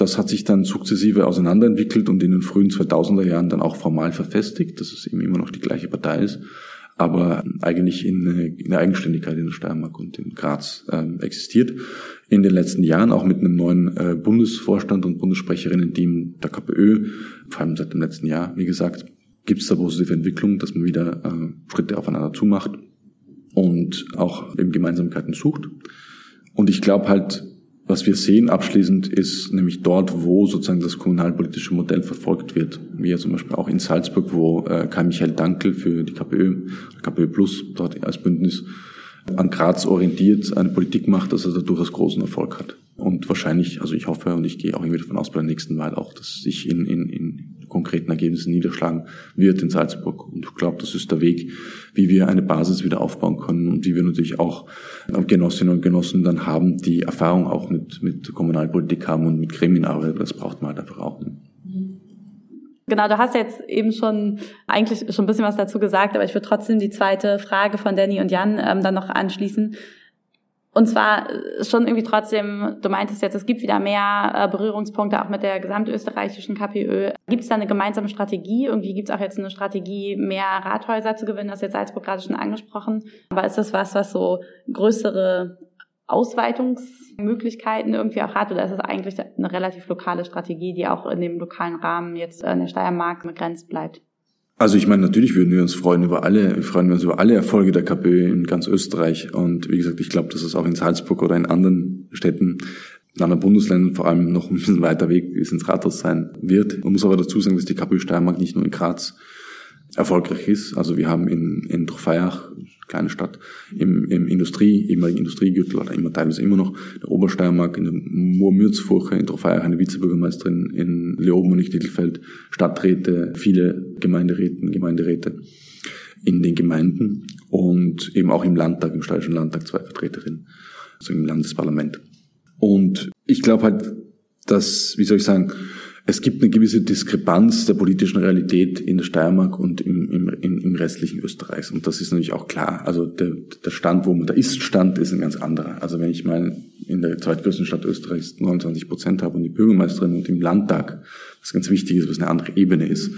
das hat sich dann sukzessive auseinanderentwickelt und in den frühen 2000er Jahren dann auch formal verfestigt, dass es eben immer noch die gleiche Partei ist, aber eigentlich in, in der Eigenständigkeit in der Steiermark und in Graz äh, existiert in den letzten Jahren, auch mit einem neuen äh, Bundesvorstand und Bundessprecherinnen-Team der KPÖ, vor allem seit dem letzten Jahr, wie gesagt, gibt es da positive Entwicklung, dass man wieder äh, Schritte aufeinander zumacht und auch eben Gemeinsamkeiten sucht. Und ich glaube halt, was wir sehen abschließend ist nämlich dort, wo sozusagen das kommunalpolitische Modell verfolgt wird, wie ja zum Beispiel auch in Salzburg, wo äh, Kai Michael Dankel für die KPÖ, KPÖ Plus dort als Bündnis an Graz orientiert eine Politik macht, dass er da durchaus großen Erfolg hat. Und wahrscheinlich, also ich hoffe und ich gehe auch irgendwie davon aus bei der nächsten Wahl auch, dass sich in, in, in konkreten Ergebnissen niederschlagen wird in Salzburg. Und ich glaube, das ist der Weg, wie wir eine Basis wieder aufbauen können und wie wir natürlich auch Genossinnen und Genossen dann haben, die Erfahrung auch mit, mit Kommunalpolitik haben und mit Gremienarbeit. Das braucht man halt einfach auch. Genau, du hast jetzt eben schon eigentlich schon ein bisschen was dazu gesagt, aber ich würde trotzdem die zweite Frage von Danny und Jan ähm, dann noch anschließen. Und zwar äh, schon irgendwie trotzdem, du meintest jetzt, es gibt wieder mehr äh, Berührungspunkte auch mit der gesamtösterreichischen KPÖ. Gibt es da eine gemeinsame Strategie? Irgendwie gibt es auch jetzt eine Strategie, mehr Rathäuser zu gewinnen, das jetzt Salzburg gerade schon angesprochen. Aber ist das was, was so größere Ausweitungsmöglichkeiten irgendwie auch hat? Oder ist es eigentlich eine relativ lokale Strategie, die auch in dem lokalen Rahmen jetzt in der Steiermark begrenzt bleibt? Also ich meine, natürlich würden wir uns freuen über alle, freuen wir uns über alle Erfolge der KPÖ in ganz Österreich. Und wie gesagt, ich glaube, dass es auch in Salzburg oder in anderen Städten, in anderen Bundesländern vor allem noch ein bisschen weiter Weg bis ins Rathaus sein wird. Man muss aber dazu sagen, dass die KPÖ Steiermark nicht nur in Graz erfolgreich ist. Also wir haben in, in Trofeiach, kleine Stadt, im, im Industrie, ehemaligen Industriegürtel oder immer teilweise immer noch, der Obersteiermark, in der Moormürzfurche, in Trofeiach eine Vizebürgermeisterin, in Leoben und Dittelfeld, Stadträte, viele Gemeinderäte, Gemeinderäte in den Gemeinden und eben auch im Landtag, im Steirischen Landtag zwei Vertreterinnen, also im Landesparlament. Und ich glaube halt, dass, wie soll ich sagen, es gibt eine gewisse Diskrepanz der politischen Realität in der Steiermark und im, im, im restlichen Österreichs. Und das ist natürlich auch klar. Also der, der Stand, wo man, der Ist-Stand ist ein ganz anderer. Also wenn ich mal in der zweitgrößten Stadt Österreichs 29 Prozent habe und die Bürgermeisterin und im Landtag, was ganz wichtig ist, was eine andere Ebene ist,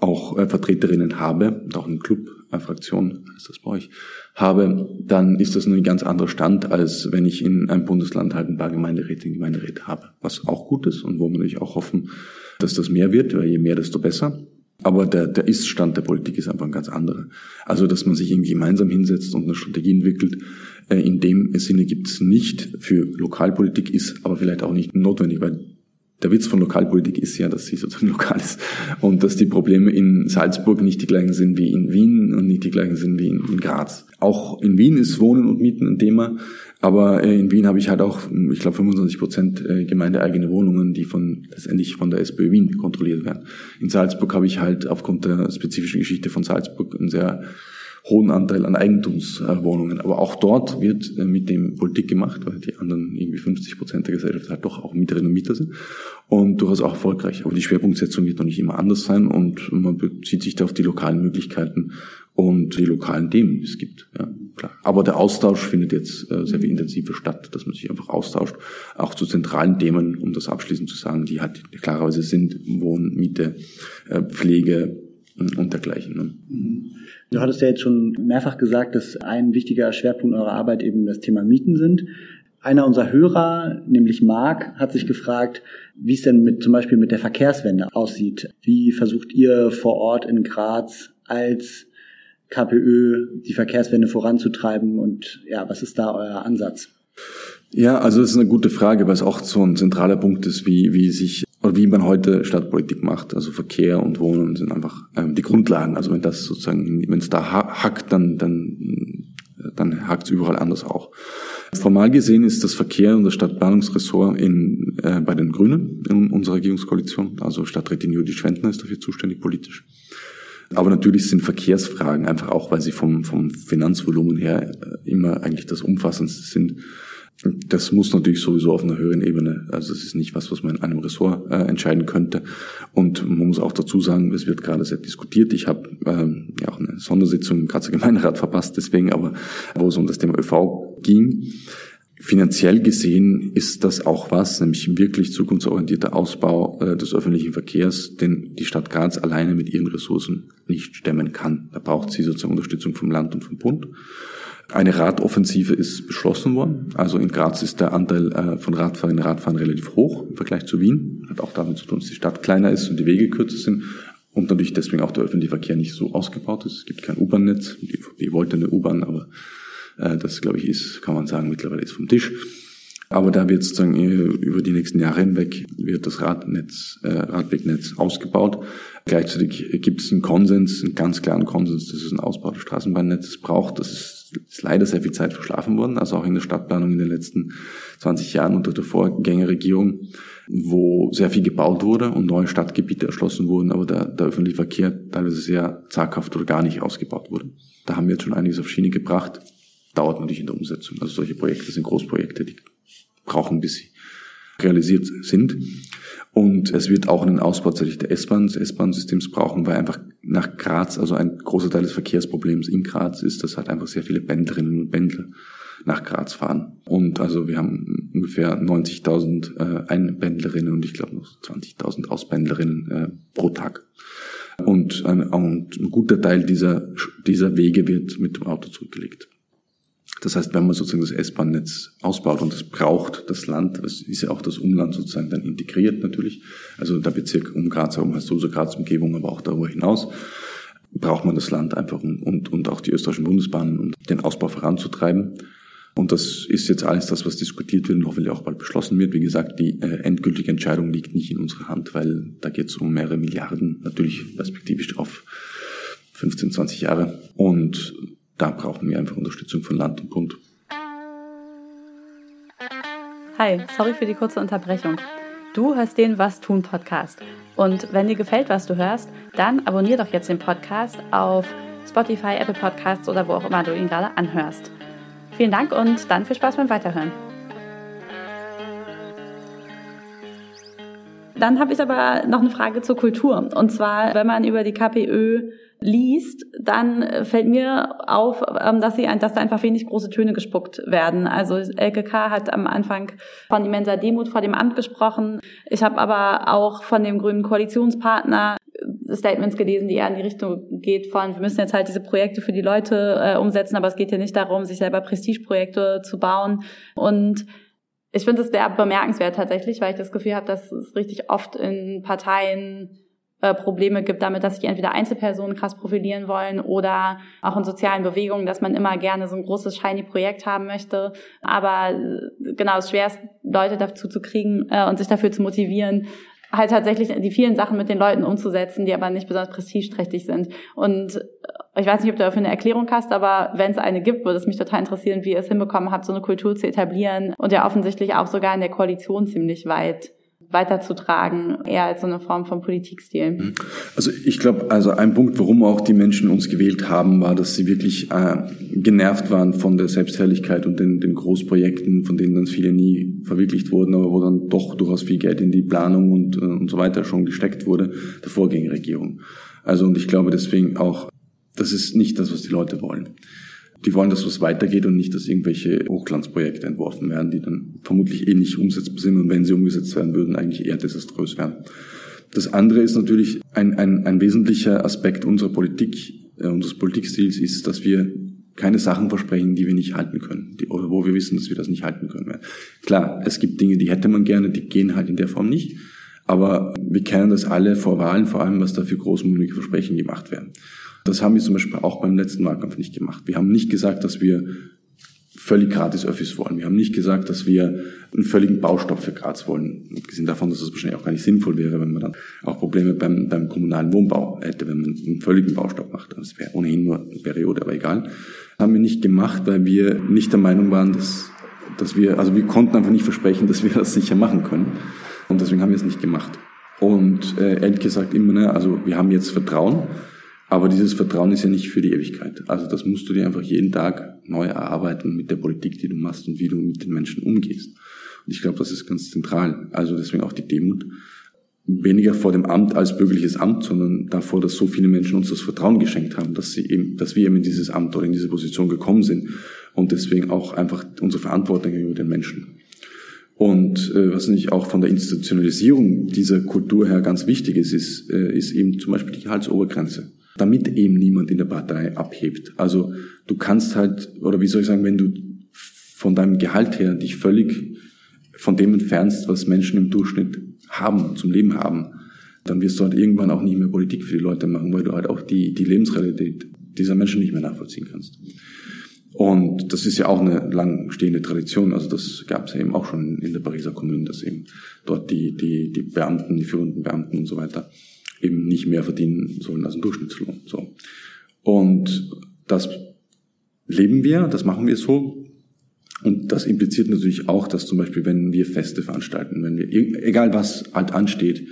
auch äh, Vertreterinnen habe, und auch eine Club-Fraktion ist das bei euch, habe, dann ist das ein ganz anderer Stand, als wenn ich in einem Bundesland halt ein paar Gemeinderäte in Gemeinderäte habe. Was auch gut ist und wo wir natürlich auch hoffen, dass das mehr wird, weil je mehr, desto besser. Aber der, der Ist-Stand der Politik ist einfach ein ganz anderer. Also, dass man sich irgendwie gemeinsam hinsetzt und eine Strategie entwickelt, äh, in dem Sinne gibt es nicht für Lokalpolitik, ist aber vielleicht auch nicht notwendig, weil der Witz von Lokalpolitik ist ja, dass sie sozusagen lokal ist und dass die Probleme in Salzburg nicht die gleichen sind wie in Wien und nicht die gleichen sind wie in, in Graz. Auch in Wien ist Wohnen und Mieten ein Thema, aber äh, in Wien habe ich halt auch, ich glaube, 25 Prozent äh, gemeindeeigene Wohnungen, die von letztendlich von der SPÖ Wien kontrolliert werden. In Salzburg habe ich halt aufgrund der spezifischen Geschichte von Salzburg ein sehr hohen Anteil an Eigentumswohnungen. Aber auch dort wird äh, mit dem Politik gemacht, weil die anderen irgendwie 50 Prozent der Gesellschaft halt doch auch Mieterinnen und Mieter sind und durchaus auch erfolgreich. Aber die Schwerpunktsetzung wird noch nicht immer anders sein und man bezieht sich da auf die lokalen Möglichkeiten und die lokalen Themen, die es gibt. Ja, klar. Aber der Austausch findet jetzt äh, sehr viel intensiver statt, dass man sich einfach austauscht, auch zu zentralen Themen, um das abschließend zu sagen, die halt klarerweise sind, Wohn, Miete, äh, Pflege und dergleichen. Ne? Mhm. Du hattest ja jetzt schon mehrfach gesagt, dass ein wichtiger Schwerpunkt eurer Arbeit eben das Thema Mieten sind. Einer unserer Hörer, nämlich Marc, hat sich gefragt, wie es denn mit, zum Beispiel mit der Verkehrswende aussieht. Wie versucht ihr vor Ort in Graz als KPÖ die Verkehrswende voranzutreiben und ja, was ist da euer Ansatz? Ja, also das ist eine gute Frage, es auch so ein zentraler Punkt ist, wie, wie sich oder wie man heute Stadtpolitik macht. Also Verkehr und Wohnen sind einfach ähm, die Grundlagen. Also wenn das sozusagen, wenn es da hackt, dann, dann, dann hackt es überall anders auch. Formal gesehen ist das Verkehr und das Stadtplanungsressort in, äh, bei den Grünen in unserer Regierungskoalition. Also Stadträtin Judith Schwendner ist dafür zuständig politisch. Aber natürlich sind Verkehrsfragen einfach auch, weil sie vom, vom Finanzvolumen her äh, immer eigentlich das umfassendste sind, das muss natürlich sowieso auf einer höheren Ebene. Also es ist nicht was, was man in einem Ressort äh, entscheiden könnte. Und man muss auch dazu sagen, es wird gerade sehr diskutiert. Ich habe ähm, ja auch eine Sondersitzung im Grazer Gemeinderat verpasst, deswegen, aber wo es um das Thema ÖV ging. Finanziell gesehen ist das auch was, nämlich wirklich zukunftsorientierter Ausbau äh, des öffentlichen Verkehrs, den die Stadt Graz alleine mit ihren Ressourcen nicht stemmen kann. Da braucht sie sozusagen Unterstützung vom Land und vom Bund. Eine Radoffensive ist beschlossen worden. Also in Graz ist der Anteil äh, von Radfahrerinnen und Radfahrern relativ hoch im Vergleich zu Wien. Hat auch damit zu tun, dass die Stadt kleiner ist und die Wege kürzer sind. Und natürlich deswegen auch der öffentliche Verkehr nicht so ausgebaut ist. Es gibt kein U-Bahn-Netz. Die ÖVP wollte eine U-Bahn, aber äh, das, glaube ich, ist, kann man sagen, mittlerweile ist vom Tisch. Aber da wird sozusagen äh, über die nächsten Jahre hinweg wird das Radnetz, Radwegnetz ausgebaut. Gleichzeitig gibt es einen Konsens, einen ganz klaren Konsens, dass es einen Ausbau des Straßenbahnnetzes braucht. Das ist ist leider sehr viel Zeit verschlafen worden, also auch in der Stadtplanung in den letzten 20 Jahren unter der Vorgängerregierung, wo sehr viel gebaut wurde und neue Stadtgebiete erschlossen wurden, aber der, der öffentliche Verkehr teilweise sehr zaghaft oder gar nicht ausgebaut wurde. Da haben wir jetzt schon einiges auf Schiene gebracht, dauert natürlich in der Umsetzung. Also solche Projekte sind Großprojekte, die brauchen, bis sie realisiert sind. Und es wird auch einen Ausbau tatsächlich der S-Bahn, des S-Bahn-Systems brauchen, weil einfach nach Graz, also ein großer Teil des Verkehrsproblems in Graz ist, dass halt einfach sehr viele Pendlerinnen und Pendler nach Graz fahren. Und also wir haben ungefähr 90.000 äh, Einpendlerinnen und ich glaube noch 20.000 Auspendlerinnen äh, pro Tag. Und ein, und ein guter Teil dieser, dieser Wege wird mit dem Auto zurückgelegt. Das heißt, wenn man sozusagen das S-Bahn-Netz ausbaut und das braucht das Land, das ist ja auch das Umland sozusagen dann integriert natürlich, also der Bezirk um Graz herum heißt sowieso Graz Umgebung, aber auch darüber hinaus, braucht man das Land einfach und, und, und auch die österreichischen Bundesbahnen, um den Ausbau voranzutreiben. Und das ist jetzt alles das, was diskutiert wird und hoffentlich auch bald beschlossen wird. Wie gesagt, die äh, endgültige Entscheidung liegt nicht in unserer Hand, weil da geht es um mehrere Milliarden, natürlich perspektivisch auf 15, 20 Jahre. Und da brauchen wir einfach Unterstützung von Land und Bund. Hi, sorry für die kurze Unterbrechung. Du hörst den Was tun Podcast. Und wenn dir gefällt, was du hörst, dann abonnier doch jetzt den Podcast auf Spotify, Apple Podcasts oder wo auch immer du ihn gerade anhörst. Vielen Dank und dann viel Spaß beim Weiterhören. Dann habe ich aber noch eine Frage zur Kultur. Und zwar, wenn man über die KPÖ liest, dann fällt mir auf, ähm, dass, sie, dass da einfach wenig große Töne gespuckt werden. Also LKK hat am Anfang von immenser Demut vor dem Amt gesprochen. Ich habe aber auch von dem grünen Koalitionspartner Statements gelesen, die eher in die Richtung geht von, wir müssen jetzt halt diese Projekte für die Leute äh, umsetzen, aber es geht ja nicht darum, sich selber Prestigeprojekte zu bauen. Und ich finde es sehr bemerkenswert tatsächlich, weil ich das Gefühl habe, dass es richtig oft in Parteien äh, Probleme gibt damit, dass sich entweder Einzelpersonen krass profilieren wollen oder auch in sozialen Bewegungen, dass man immer gerne so ein großes shiny Projekt haben möchte. Aber äh, genau, es schwer ist, Leute dazu zu kriegen äh, und sich dafür zu motivieren, halt tatsächlich die vielen Sachen mit den Leuten umzusetzen, die aber nicht besonders prestigeträchtig sind. Und äh, ich weiß nicht, ob du dafür eine Erklärung hast, aber wenn es eine gibt, würde es mich total interessieren, wie ihr es hinbekommen habt, so eine Kultur zu etablieren und ja offensichtlich auch sogar in der Koalition ziemlich weit weiterzutragen, eher als so eine Form von Politikstil. Mhm. Also ich glaube, also ein Punkt, warum auch die Menschen uns gewählt haben, war, dass sie wirklich äh, genervt waren von der Selbstherrlichkeit und den, den Großprojekten, von denen dann viele nie verwirklicht wurden, aber wo dann doch durchaus viel Geld in die Planung und, äh, und so weiter schon gesteckt wurde, der Vorgängerregierung. Also und ich glaube deswegen auch, das ist nicht das, was die Leute wollen. Die wollen, dass was weitergeht und nicht, dass irgendwelche Hochglanzprojekte entworfen werden, die dann vermutlich eh nicht umsetzbar sind und wenn sie umgesetzt werden würden, eigentlich eher desaströs wären. Das andere ist natürlich ein, ein, ein wesentlicher Aspekt unserer Politik, äh, unseres Politikstils ist, dass wir keine Sachen versprechen, die wir nicht halten können, die, oder wo wir wissen, dass wir das nicht halten können. Klar, es gibt Dinge, die hätte man gerne, die gehen halt in der Form nicht. Aber wir kennen das alle vor Wahlen, vor allem was da für großmütige Versprechen gemacht werden. Das haben wir zum Beispiel auch beim letzten Wahlkampf nicht gemacht. Wir haben nicht gesagt, dass wir völlig gratis Öffis wollen. Wir haben nicht gesagt, dass wir einen völligen Baustopp für Graz wollen. Abgesehen davon, dass das wahrscheinlich auch gar nicht sinnvoll wäre, wenn man dann auch Probleme beim, beim kommunalen Wohnbau hätte, wenn man einen völligen Baustopp macht. Das wäre ohnehin nur eine Periode, aber egal. Haben wir nicht gemacht, weil wir nicht der Meinung waren, dass, dass wir, also wir konnten einfach nicht versprechen, dass wir das sicher machen können. Und deswegen haben wir es nicht gemacht. Und äh, ehrlich gesagt immer, ne, also wir haben jetzt Vertrauen aber dieses Vertrauen ist ja nicht für die Ewigkeit. Also das musst du dir einfach jeden Tag neu erarbeiten mit der Politik, die du machst und wie du mit den Menschen umgehst. Und ich glaube, das ist ganz zentral. Also deswegen auch die Demut. Weniger vor dem Amt als bürgerliches Amt, sondern davor, dass so viele Menschen uns das Vertrauen geschenkt haben, dass sie eben, dass wir eben in dieses Amt oder in diese Position gekommen sind. Und deswegen auch einfach unsere Verantwortung gegenüber den Menschen. Und äh, was nicht auch von der Institutionalisierung dieser Kultur her ganz wichtig ist, ist, äh, ist eben zum Beispiel die Gehaltsobergrenze damit eben niemand in der Partei abhebt. Also du kannst halt, oder wie soll ich sagen, wenn du von deinem Gehalt her dich völlig von dem entfernst, was Menschen im Durchschnitt haben, zum Leben haben, dann wirst du halt irgendwann auch nicht mehr Politik für die Leute machen, weil du halt auch die, die Lebensrealität dieser Menschen nicht mehr nachvollziehen kannst. Und das ist ja auch eine lang stehende Tradition. Also das gab es ja eben auch schon in der Pariser Kommune, dass eben dort die, die, die Beamten, die führenden Beamten und so weiter eben nicht mehr verdienen sollen als ein Durchschnittslohn. So. Und das leben wir, das machen wir so. Und das impliziert natürlich auch, dass zum Beispiel, wenn wir Feste veranstalten, wenn wir, egal was halt ansteht,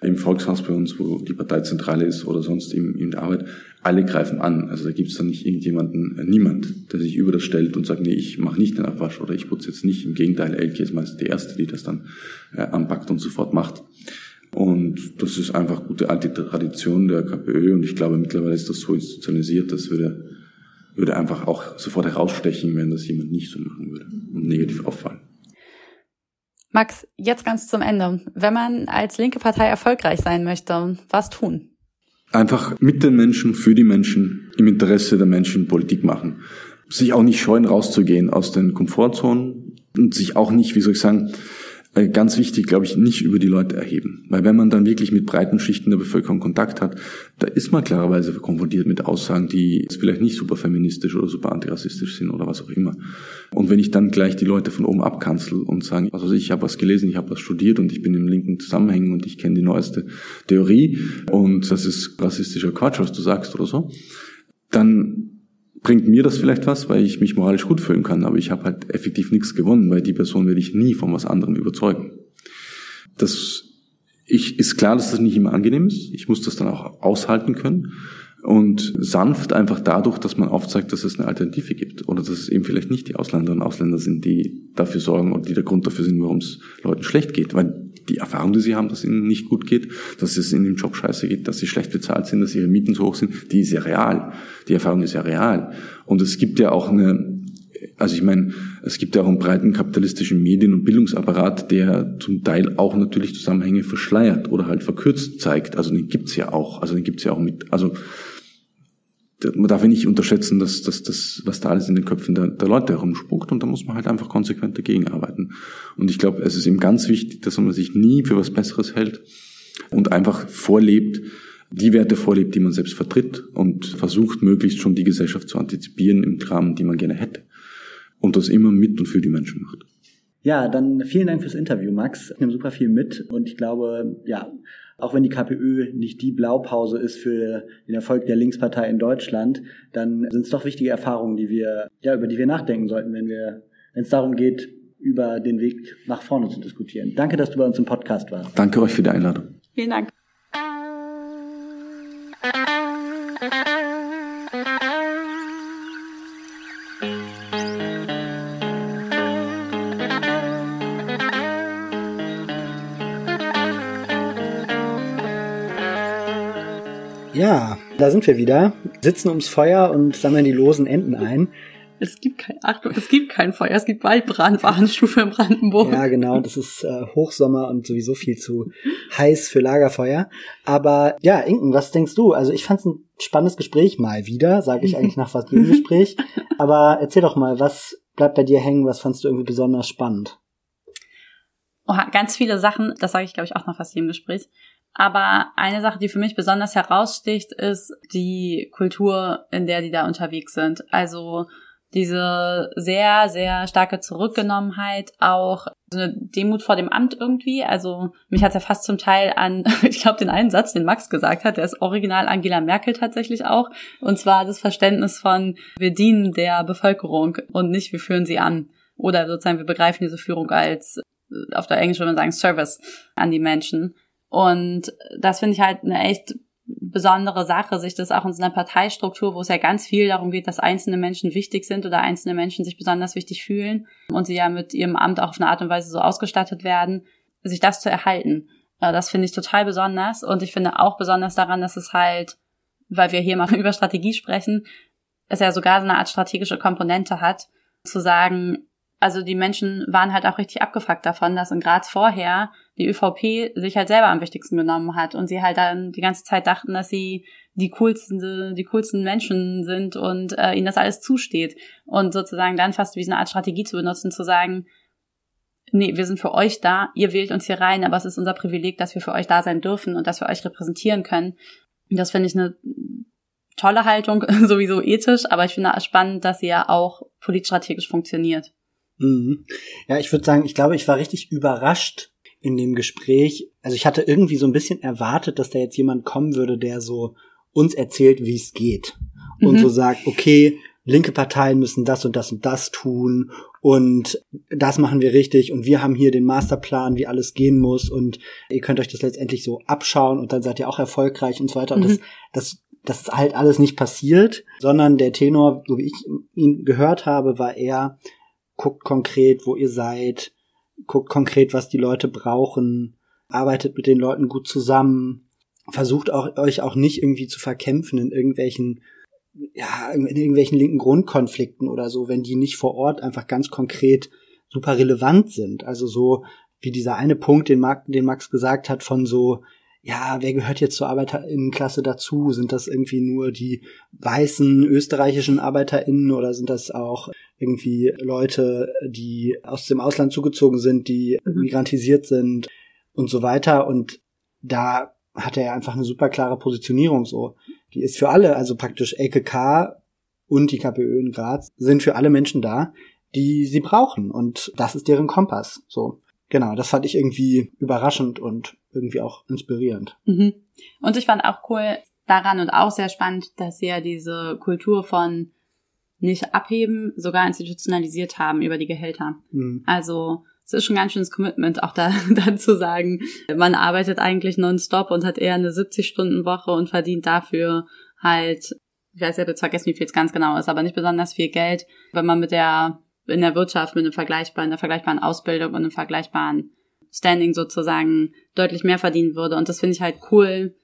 im Volkshaus bei uns, wo die Parteizentrale ist oder sonst in, in der Arbeit, alle greifen an. Also da gibt es dann nicht irgendjemanden, äh, niemand, der sich über das stellt und sagt, nee, ich mache nicht den Abwasch oder ich putze jetzt nicht. Im Gegenteil, Elke ist meist die Erste, die das dann äh, anpackt und sofort macht. Und das ist einfach gute alte Tradition der KPÖ und ich glaube, mittlerweile ist das so institutionalisiert, das würde, würde einfach auch sofort herausstechen, wenn das jemand nicht so machen würde und negativ auffallen. Max, jetzt ganz zum Ende. Wenn man als linke Partei erfolgreich sein möchte, was tun? Einfach mit den Menschen, für die Menschen, im Interesse der Menschen Politik machen. Sich auch nicht scheuen, rauszugehen aus den Komfortzonen und sich auch nicht, wie soll ich sagen, ganz wichtig, glaube ich, nicht über die Leute erheben. Weil wenn man dann wirklich mit breiten Schichten der Bevölkerung Kontakt hat, da ist man klarerweise konfrontiert mit Aussagen, die vielleicht nicht super feministisch oder super antirassistisch sind oder was auch immer. Und wenn ich dann gleich die Leute von oben abkanzel und sage, also ich habe was gelesen, ich habe was studiert und ich bin im linken Zusammenhängen und ich kenne die neueste Theorie und das ist rassistischer Quatsch, was du sagst oder so, dann bringt mir das vielleicht was, weil ich mich moralisch gut fühlen kann, aber ich habe halt effektiv nichts gewonnen, weil die Person werde ich nie von was anderem überzeugen. Das ich, ist klar, dass das nicht immer angenehm ist. Ich muss das dann auch aushalten können und sanft einfach dadurch, dass man aufzeigt, dass es eine Alternative gibt oder dass es eben vielleicht nicht die Ausländerinnen und Ausländer sind, die dafür sorgen und die der Grund dafür sind, warum es Leuten schlecht geht. Weil die Erfahrung, die sie haben, dass ihnen nicht gut geht, dass es in dem Job scheiße geht, dass sie schlecht bezahlt sind, dass ihre Mieten zu hoch sind, die ist ja real. Die Erfahrung ist ja real. Und es gibt ja auch eine, also ich meine, es gibt ja auch einen breiten kapitalistischen Medien- und Bildungsapparat, der zum Teil auch natürlich Zusammenhänge verschleiert oder halt verkürzt zeigt. Also den gibt's ja auch. Also den gibt's ja auch mit, also man darf ja nicht unterschätzen, dass, dass das, was da alles in den Köpfen der, der Leute herumspuckt und da muss man halt einfach konsequent dagegen arbeiten. Und ich glaube, es ist eben ganz wichtig, dass man sich nie für was Besseres hält und einfach vorlebt, die Werte vorlebt, die man selbst vertritt und versucht, möglichst schon die Gesellschaft zu antizipieren im Rahmen, die man gerne hätte. Und das immer mit und für die Menschen macht. Ja, dann vielen Dank fürs Interview, Max. Ich nehme super viel mit und ich glaube, ja, auch wenn die KPÖ nicht die Blaupause ist für den Erfolg der Linkspartei in Deutschland, dann sind es doch wichtige Erfahrungen, die wir, ja, über die wir nachdenken sollten, wenn wir, wenn es darum geht, über den Weg nach vorne zu diskutieren. Danke, dass du bei uns im Podcast warst. Danke euch für die Einladung. Vielen Dank. Da sind wir wieder, sitzen ums Feuer und sammeln die losen Enden ein. Es gibt kein, Achtung, es gibt kein Feuer, es gibt Waldbrand, Warnstufe in Brandenburg. Ja, genau, das ist äh, Hochsommer und sowieso viel zu heiß für Lagerfeuer. Aber ja, Inken, was denkst du? Also ich fand es ein spannendes Gespräch, mal wieder, sage ich eigentlich nach fast jedem Gespräch. Aber erzähl doch mal, was bleibt bei dir hängen, was fandst du irgendwie besonders spannend? Oh, ganz viele Sachen, das sage ich, glaube ich, auch nach fast jedem Gespräch. Aber eine Sache, die für mich besonders heraussticht, ist die Kultur, in der die da unterwegs sind. Also diese sehr, sehr starke Zurückgenommenheit, auch so eine Demut vor dem Amt irgendwie. Also mich hat ja fast zum Teil an, ich glaube, den einen Satz, den Max gesagt hat, der ist original Angela Merkel tatsächlich auch. Und zwar das Verständnis von, wir dienen der Bevölkerung und nicht, wir führen sie an. Oder sozusagen, wir begreifen diese Führung als, auf der Englisch würde man sagen, Service an die Menschen. Und das finde ich halt eine echt besondere Sache, sich das auch in so einer Parteistruktur, wo es ja ganz viel darum geht, dass einzelne Menschen wichtig sind oder einzelne Menschen sich besonders wichtig fühlen und sie ja mit ihrem Amt auch auf eine Art und Weise so ausgestattet werden, sich das zu erhalten. Äh, das finde ich total besonders und ich finde auch besonders daran, dass es halt, weil wir hier mal über Strategie sprechen, es ja sogar so eine Art strategische Komponente hat, zu sagen, also die Menschen waren halt auch richtig abgefuckt davon, dass in Graz vorher die ÖVP sich halt selber am wichtigsten genommen hat und sie halt dann die ganze Zeit dachten, dass sie die coolsten, die coolsten Menschen sind und äh, ihnen das alles zusteht und sozusagen dann fast wie so eine Art Strategie zu benutzen, zu sagen, nee, wir sind für euch da, ihr wählt uns hier rein, aber es ist unser Privileg, dass wir für euch da sein dürfen und dass wir euch repräsentieren können. Und das finde ich eine tolle Haltung, sowieso ethisch, aber ich finde es spannend, dass sie ja auch politstrategisch funktioniert. Mhm. Ja, ich würde sagen, ich glaube, ich war richtig überrascht in dem Gespräch. Also ich hatte irgendwie so ein bisschen erwartet, dass da jetzt jemand kommen würde, der so uns erzählt, wie es geht. Und mhm. so sagt, okay, linke Parteien müssen das und das und das tun und das machen wir richtig und wir haben hier den Masterplan, wie alles gehen muss und ihr könnt euch das letztendlich so abschauen und dann seid ihr auch erfolgreich und so weiter. Und das, mhm. das, das ist halt alles nicht passiert, sondern der Tenor, so wie ich ihn gehört habe, war eher, guckt konkret, wo ihr seid, guckt konkret, was die Leute brauchen, arbeitet mit den Leuten gut zusammen, versucht auch, euch auch nicht irgendwie zu verkämpfen in irgendwelchen ja, in irgendwelchen linken Grundkonflikten oder so, wenn die nicht vor Ort einfach ganz konkret super relevant sind. Also so wie dieser eine Punkt, den, Max, den Max gesagt hat, von so, ja, wer gehört jetzt zur Arbeiterinnenklasse dazu? Sind das irgendwie nur die weißen österreichischen Arbeiterinnen oder sind das auch irgendwie Leute, die aus dem Ausland zugezogen sind, die mhm. migrantisiert sind und so weiter? Und da hat er einfach eine super klare Positionierung so. Die ist für alle, also praktisch LKK und die KPÖ in Graz sind für alle Menschen da, die sie brauchen. Und das ist deren Kompass. So. Genau, das fand ich irgendwie überraschend und irgendwie auch inspirierend. Mhm. Und ich fand auch cool daran und auch sehr spannend, dass sie ja diese Kultur von nicht abheben, sogar institutionalisiert haben über die Gehälter. Mhm. Also es ist schon ganz schönes Commitment, auch da, da zu sagen, man arbeitet eigentlich nonstop und hat eher eine 70-Stunden-Woche und verdient dafür halt, ich weiß, ich habe jetzt vergessen, wie viel es ganz genau ist, aber nicht besonders viel Geld, wenn man mit der, in der Wirtschaft, mit einem vergleichbaren, in der vergleichbaren Ausbildung und einem vergleichbaren Standing sozusagen deutlich mehr verdienen würde. Und das finde ich halt cool,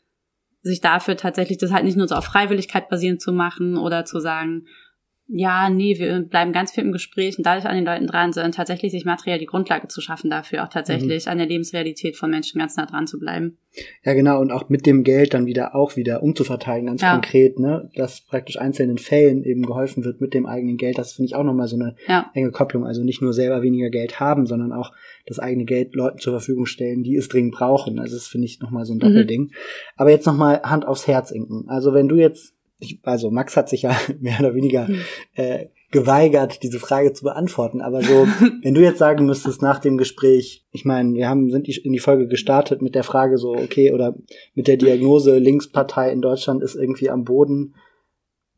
sich dafür tatsächlich das halt nicht nur so auf Freiwilligkeit basierend zu machen oder zu sagen, ja, nee, wir bleiben ganz viel im Gespräch und dadurch an den Leuten dran sind, tatsächlich sich materiell die Grundlage zu schaffen dafür, auch tatsächlich mhm. an der Lebensrealität von Menschen ganz nah dran zu bleiben. Ja, genau, und auch mit dem Geld dann wieder auch wieder umzuverteilen, ganz ja. konkret, ne, dass praktisch einzelnen Fällen eben geholfen wird mit dem eigenen Geld, das finde ich auch nochmal so eine ja. enge Kopplung, also nicht nur selber weniger Geld haben, sondern auch das eigene Geld Leuten zur Verfügung stellen, die es dringend brauchen, also das finde ich nochmal so ein mhm. Doppelding. Mhm. Aber jetzt nochmal Hand aufs Herz, Inken, also wenn du jetzt ich, also Max hat sich ja mehr oder weniger hm. äh, geweigert, diese Frage zu beantworten. Aber so, wenn du jetzt sagen müsstest nach dem Gespräch, ich meine, wir haben sind in die Folge gestartet mit der Frage so, okay, oder mit der Diagnose Linkspartei in Deutschland ist irgendwie am Boden.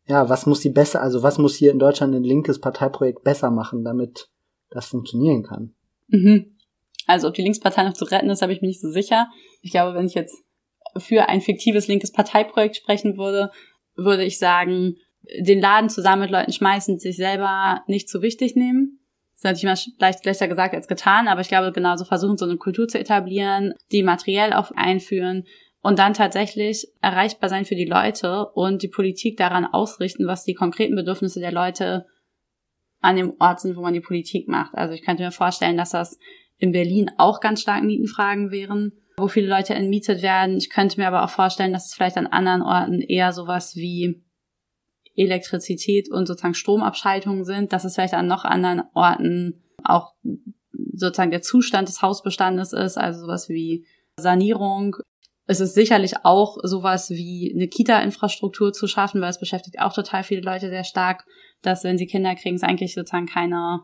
Ja, was muss die besser, also was muss hier in Deutschland ein linkes Parteiprojekt besser machen, damit das funktionieren kann? Mhm. Also ob die Linkspartei noch zu retten ist, habe ich mir nicht so sicher. Ich glaube, wenn ich jetzt für ein fiktives linkes Parteiprojekt sprechen würde, würde ich sagen, den Laden zusammen mit Leuten schmeißen, sich selber nicht zu wichtig nehmen. Das ist natürlich immer leicht leichter gesagt als getan, aber ich glaube, genauso versuchen, so eine Kultur zu etablieren, die materiell auch einführen und dann tatsächlich erreichbar sein für die Leute und die Politik daran ausrichten, was die konkreten Bedürfnisse der Leute an dem Ort sind, wo man die Politik macht. Also ich könnte mir vorstellen, dass das in Berlin auch ganz stark Mietenfragen wären wo viele Leute entmietet werden. Ich könnte mir aber auch vorstellen, dass es vielleicht an anderen Orten eher sowas wie Elektrizität und sozusagen Stromabschaltungen sind, dass es vielleicht an noch anderen Orten auch sozusagen der Zustand des Hausbestandes ist, also sowas wie Sanierung. Es ist sicherlich auch sowas wie eine Kita-Infrastruktur zu schaffen, weil es beschäftigt auch total viele Leute sehr stark, dass wenn sie Kinder kriegen, es eigentlich sozusagen keine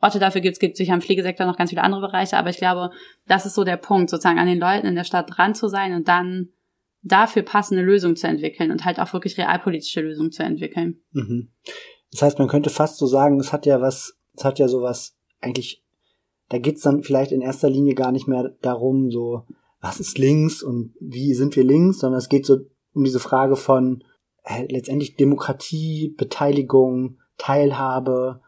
Orte dafür gibt. Es gibt sicher im Pflegesektor noch ganz viele andere Bereiche, aber ich glaube, das ist so der Punkt, sozusagen an den Leuten in der Stadt dran zu sein und dann dafür passende Lösungen zu entwickeln und halt auch wirklich realpolitische Lösungen zu entwickeln. Mhm. Das heißt, man könnte fast so sagen, es hat ja was, es hat ja sowas eigentlich, da geht's dann vielleicht in erster Linie gar nicht mehr darum, so, was ist links und wie sind wir links, sondern es geht so um diese Frage von äh, letztendlich Demokratie, Beteiligung, Teilhabe,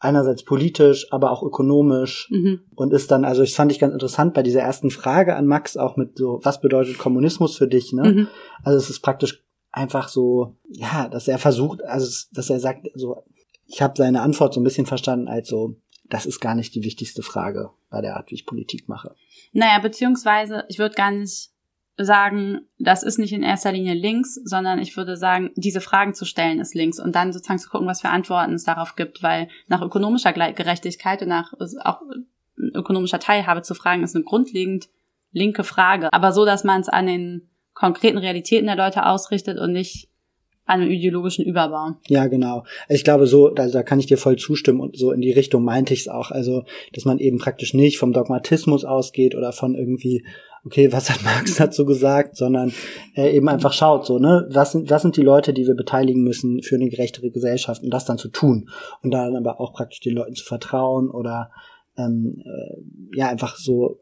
einerseits politisch, aber auch ökonomisch mhm. und ist dann, also ich fand ich ganz interessant bei dieser ersten Frage an Max auch mit so, was bedeutet Kommunismus für dich, ne? Mhm. Also es ist praktisch einfach so, ja, dass er versucht, also dass er sagt, so, ich habe seine Antwort so ein bisschen verstanden als so, das ist gar nicht die wichtigste Frage bei der Art, wie ich Politik mache. Naja, beziehungsweise ich würde gar nicht sagen, das ist nicht in erster Linie links, sondern ich würde sagen, diese Fragen zu stellen ist links und dann sozusagen zu gucken, was für Antworten es darauf gibt, weil nach ökonomischer Gerechtigkeit und nach auch ökonomischer Teilhabe zu fragen, ist eine grundlegend linke Frage. Aber so, dass man es an den konkreten Realitäten der Leute ausrichtet und nicht an einem ideologischen Überbau. Ja, genau. Ich glaube, so, da, da kann ich dir voll zustimmen und so in die Richtung meinte ich es auch. Also, dass man eben praktisch nicht vom Dogmatismus ausgeht oder von irgendwie okay, was hat Marx dazu gesagt, sondern äh, eben einfach schaut, so, ne, was sind, was sind die Leute, die wir beteiligen müssen für eine gerechtere Gesellschaft und das dann zu tun und dann aber auch praktisch den Leuten zu vertrauen oder ähm, äh, ja, einfach so,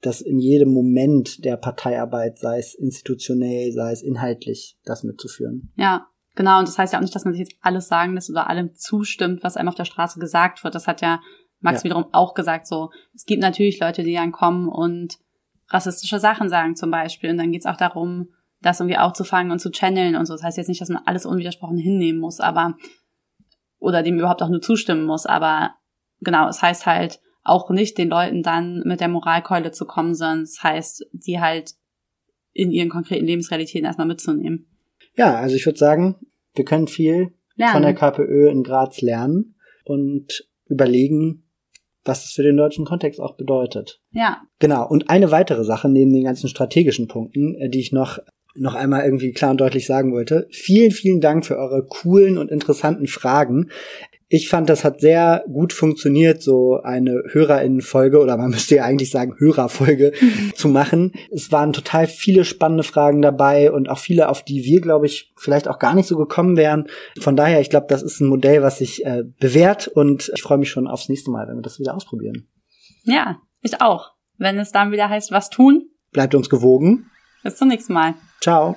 dass in jedem Moment der Parteiarbeit, sei es institutionell, sei es inhaltlich, das mitzuführen. Ja, genau. Und das heißt ja auch nicht, dass man sich jetzt alles sagen lässt oder allem zustimmt, was einem auf der Straße gesagt wird. Das hat ja Max ja. wiederum auch gesagt, so, es gibt natürlich Leute, die dann kommen und rassistische Sachen sagen zum Beispiel. Und dann geht's auch darum, das irgendwie aufzufangen und zu channeln und so. Das heißt jetzt nicht, dass man alles unwidersprochen hinnehmen muss, aber oder dem überhaupt auch nur zustimmen muss. Aber genau, es heißt halt auch nicht, den Leuten dann mit der Moralkeule zu kommen, sondern es heißt, die halt in ihren konkreten Lebensrealitäten erstmal mitzunehmen. Ja, also ich würde sagen, wir können viel lernen. von der KPÖ in Graz lernen und überlegen, was das für den deutschen Kontext auch bedeutet. Ja. Genau. Und eine weitere Sache neben den ganzen strategischen Punkten, äh, die ich noch noch einmal irgendwie klar und deutlich sagen wollte. Vielen, vielen Dank für eure coolen und interessanten Fragen. Ich fand, das hat sehr gut funktioniert, so eine Hörerinnenfolge oder man müsste ja eigentlich sagen Hörerfolge zu machen. Es waren total viele spannende Fragen dabei und auch viele, auf die wir, glaube ich, vielleicht auch gar nicht so gekommen wären. Von daher, ich glaube, das ist ein Modell, was sich äh, bewährt und ich freue mich schon aufs nächste Mal, wenn wir das wieder ausprobieren. Ja, ich auch. Wenn es dann wieder heißt, was tun. Bleibt uns gewogen. Bis zum nächsten Mal. Ciao.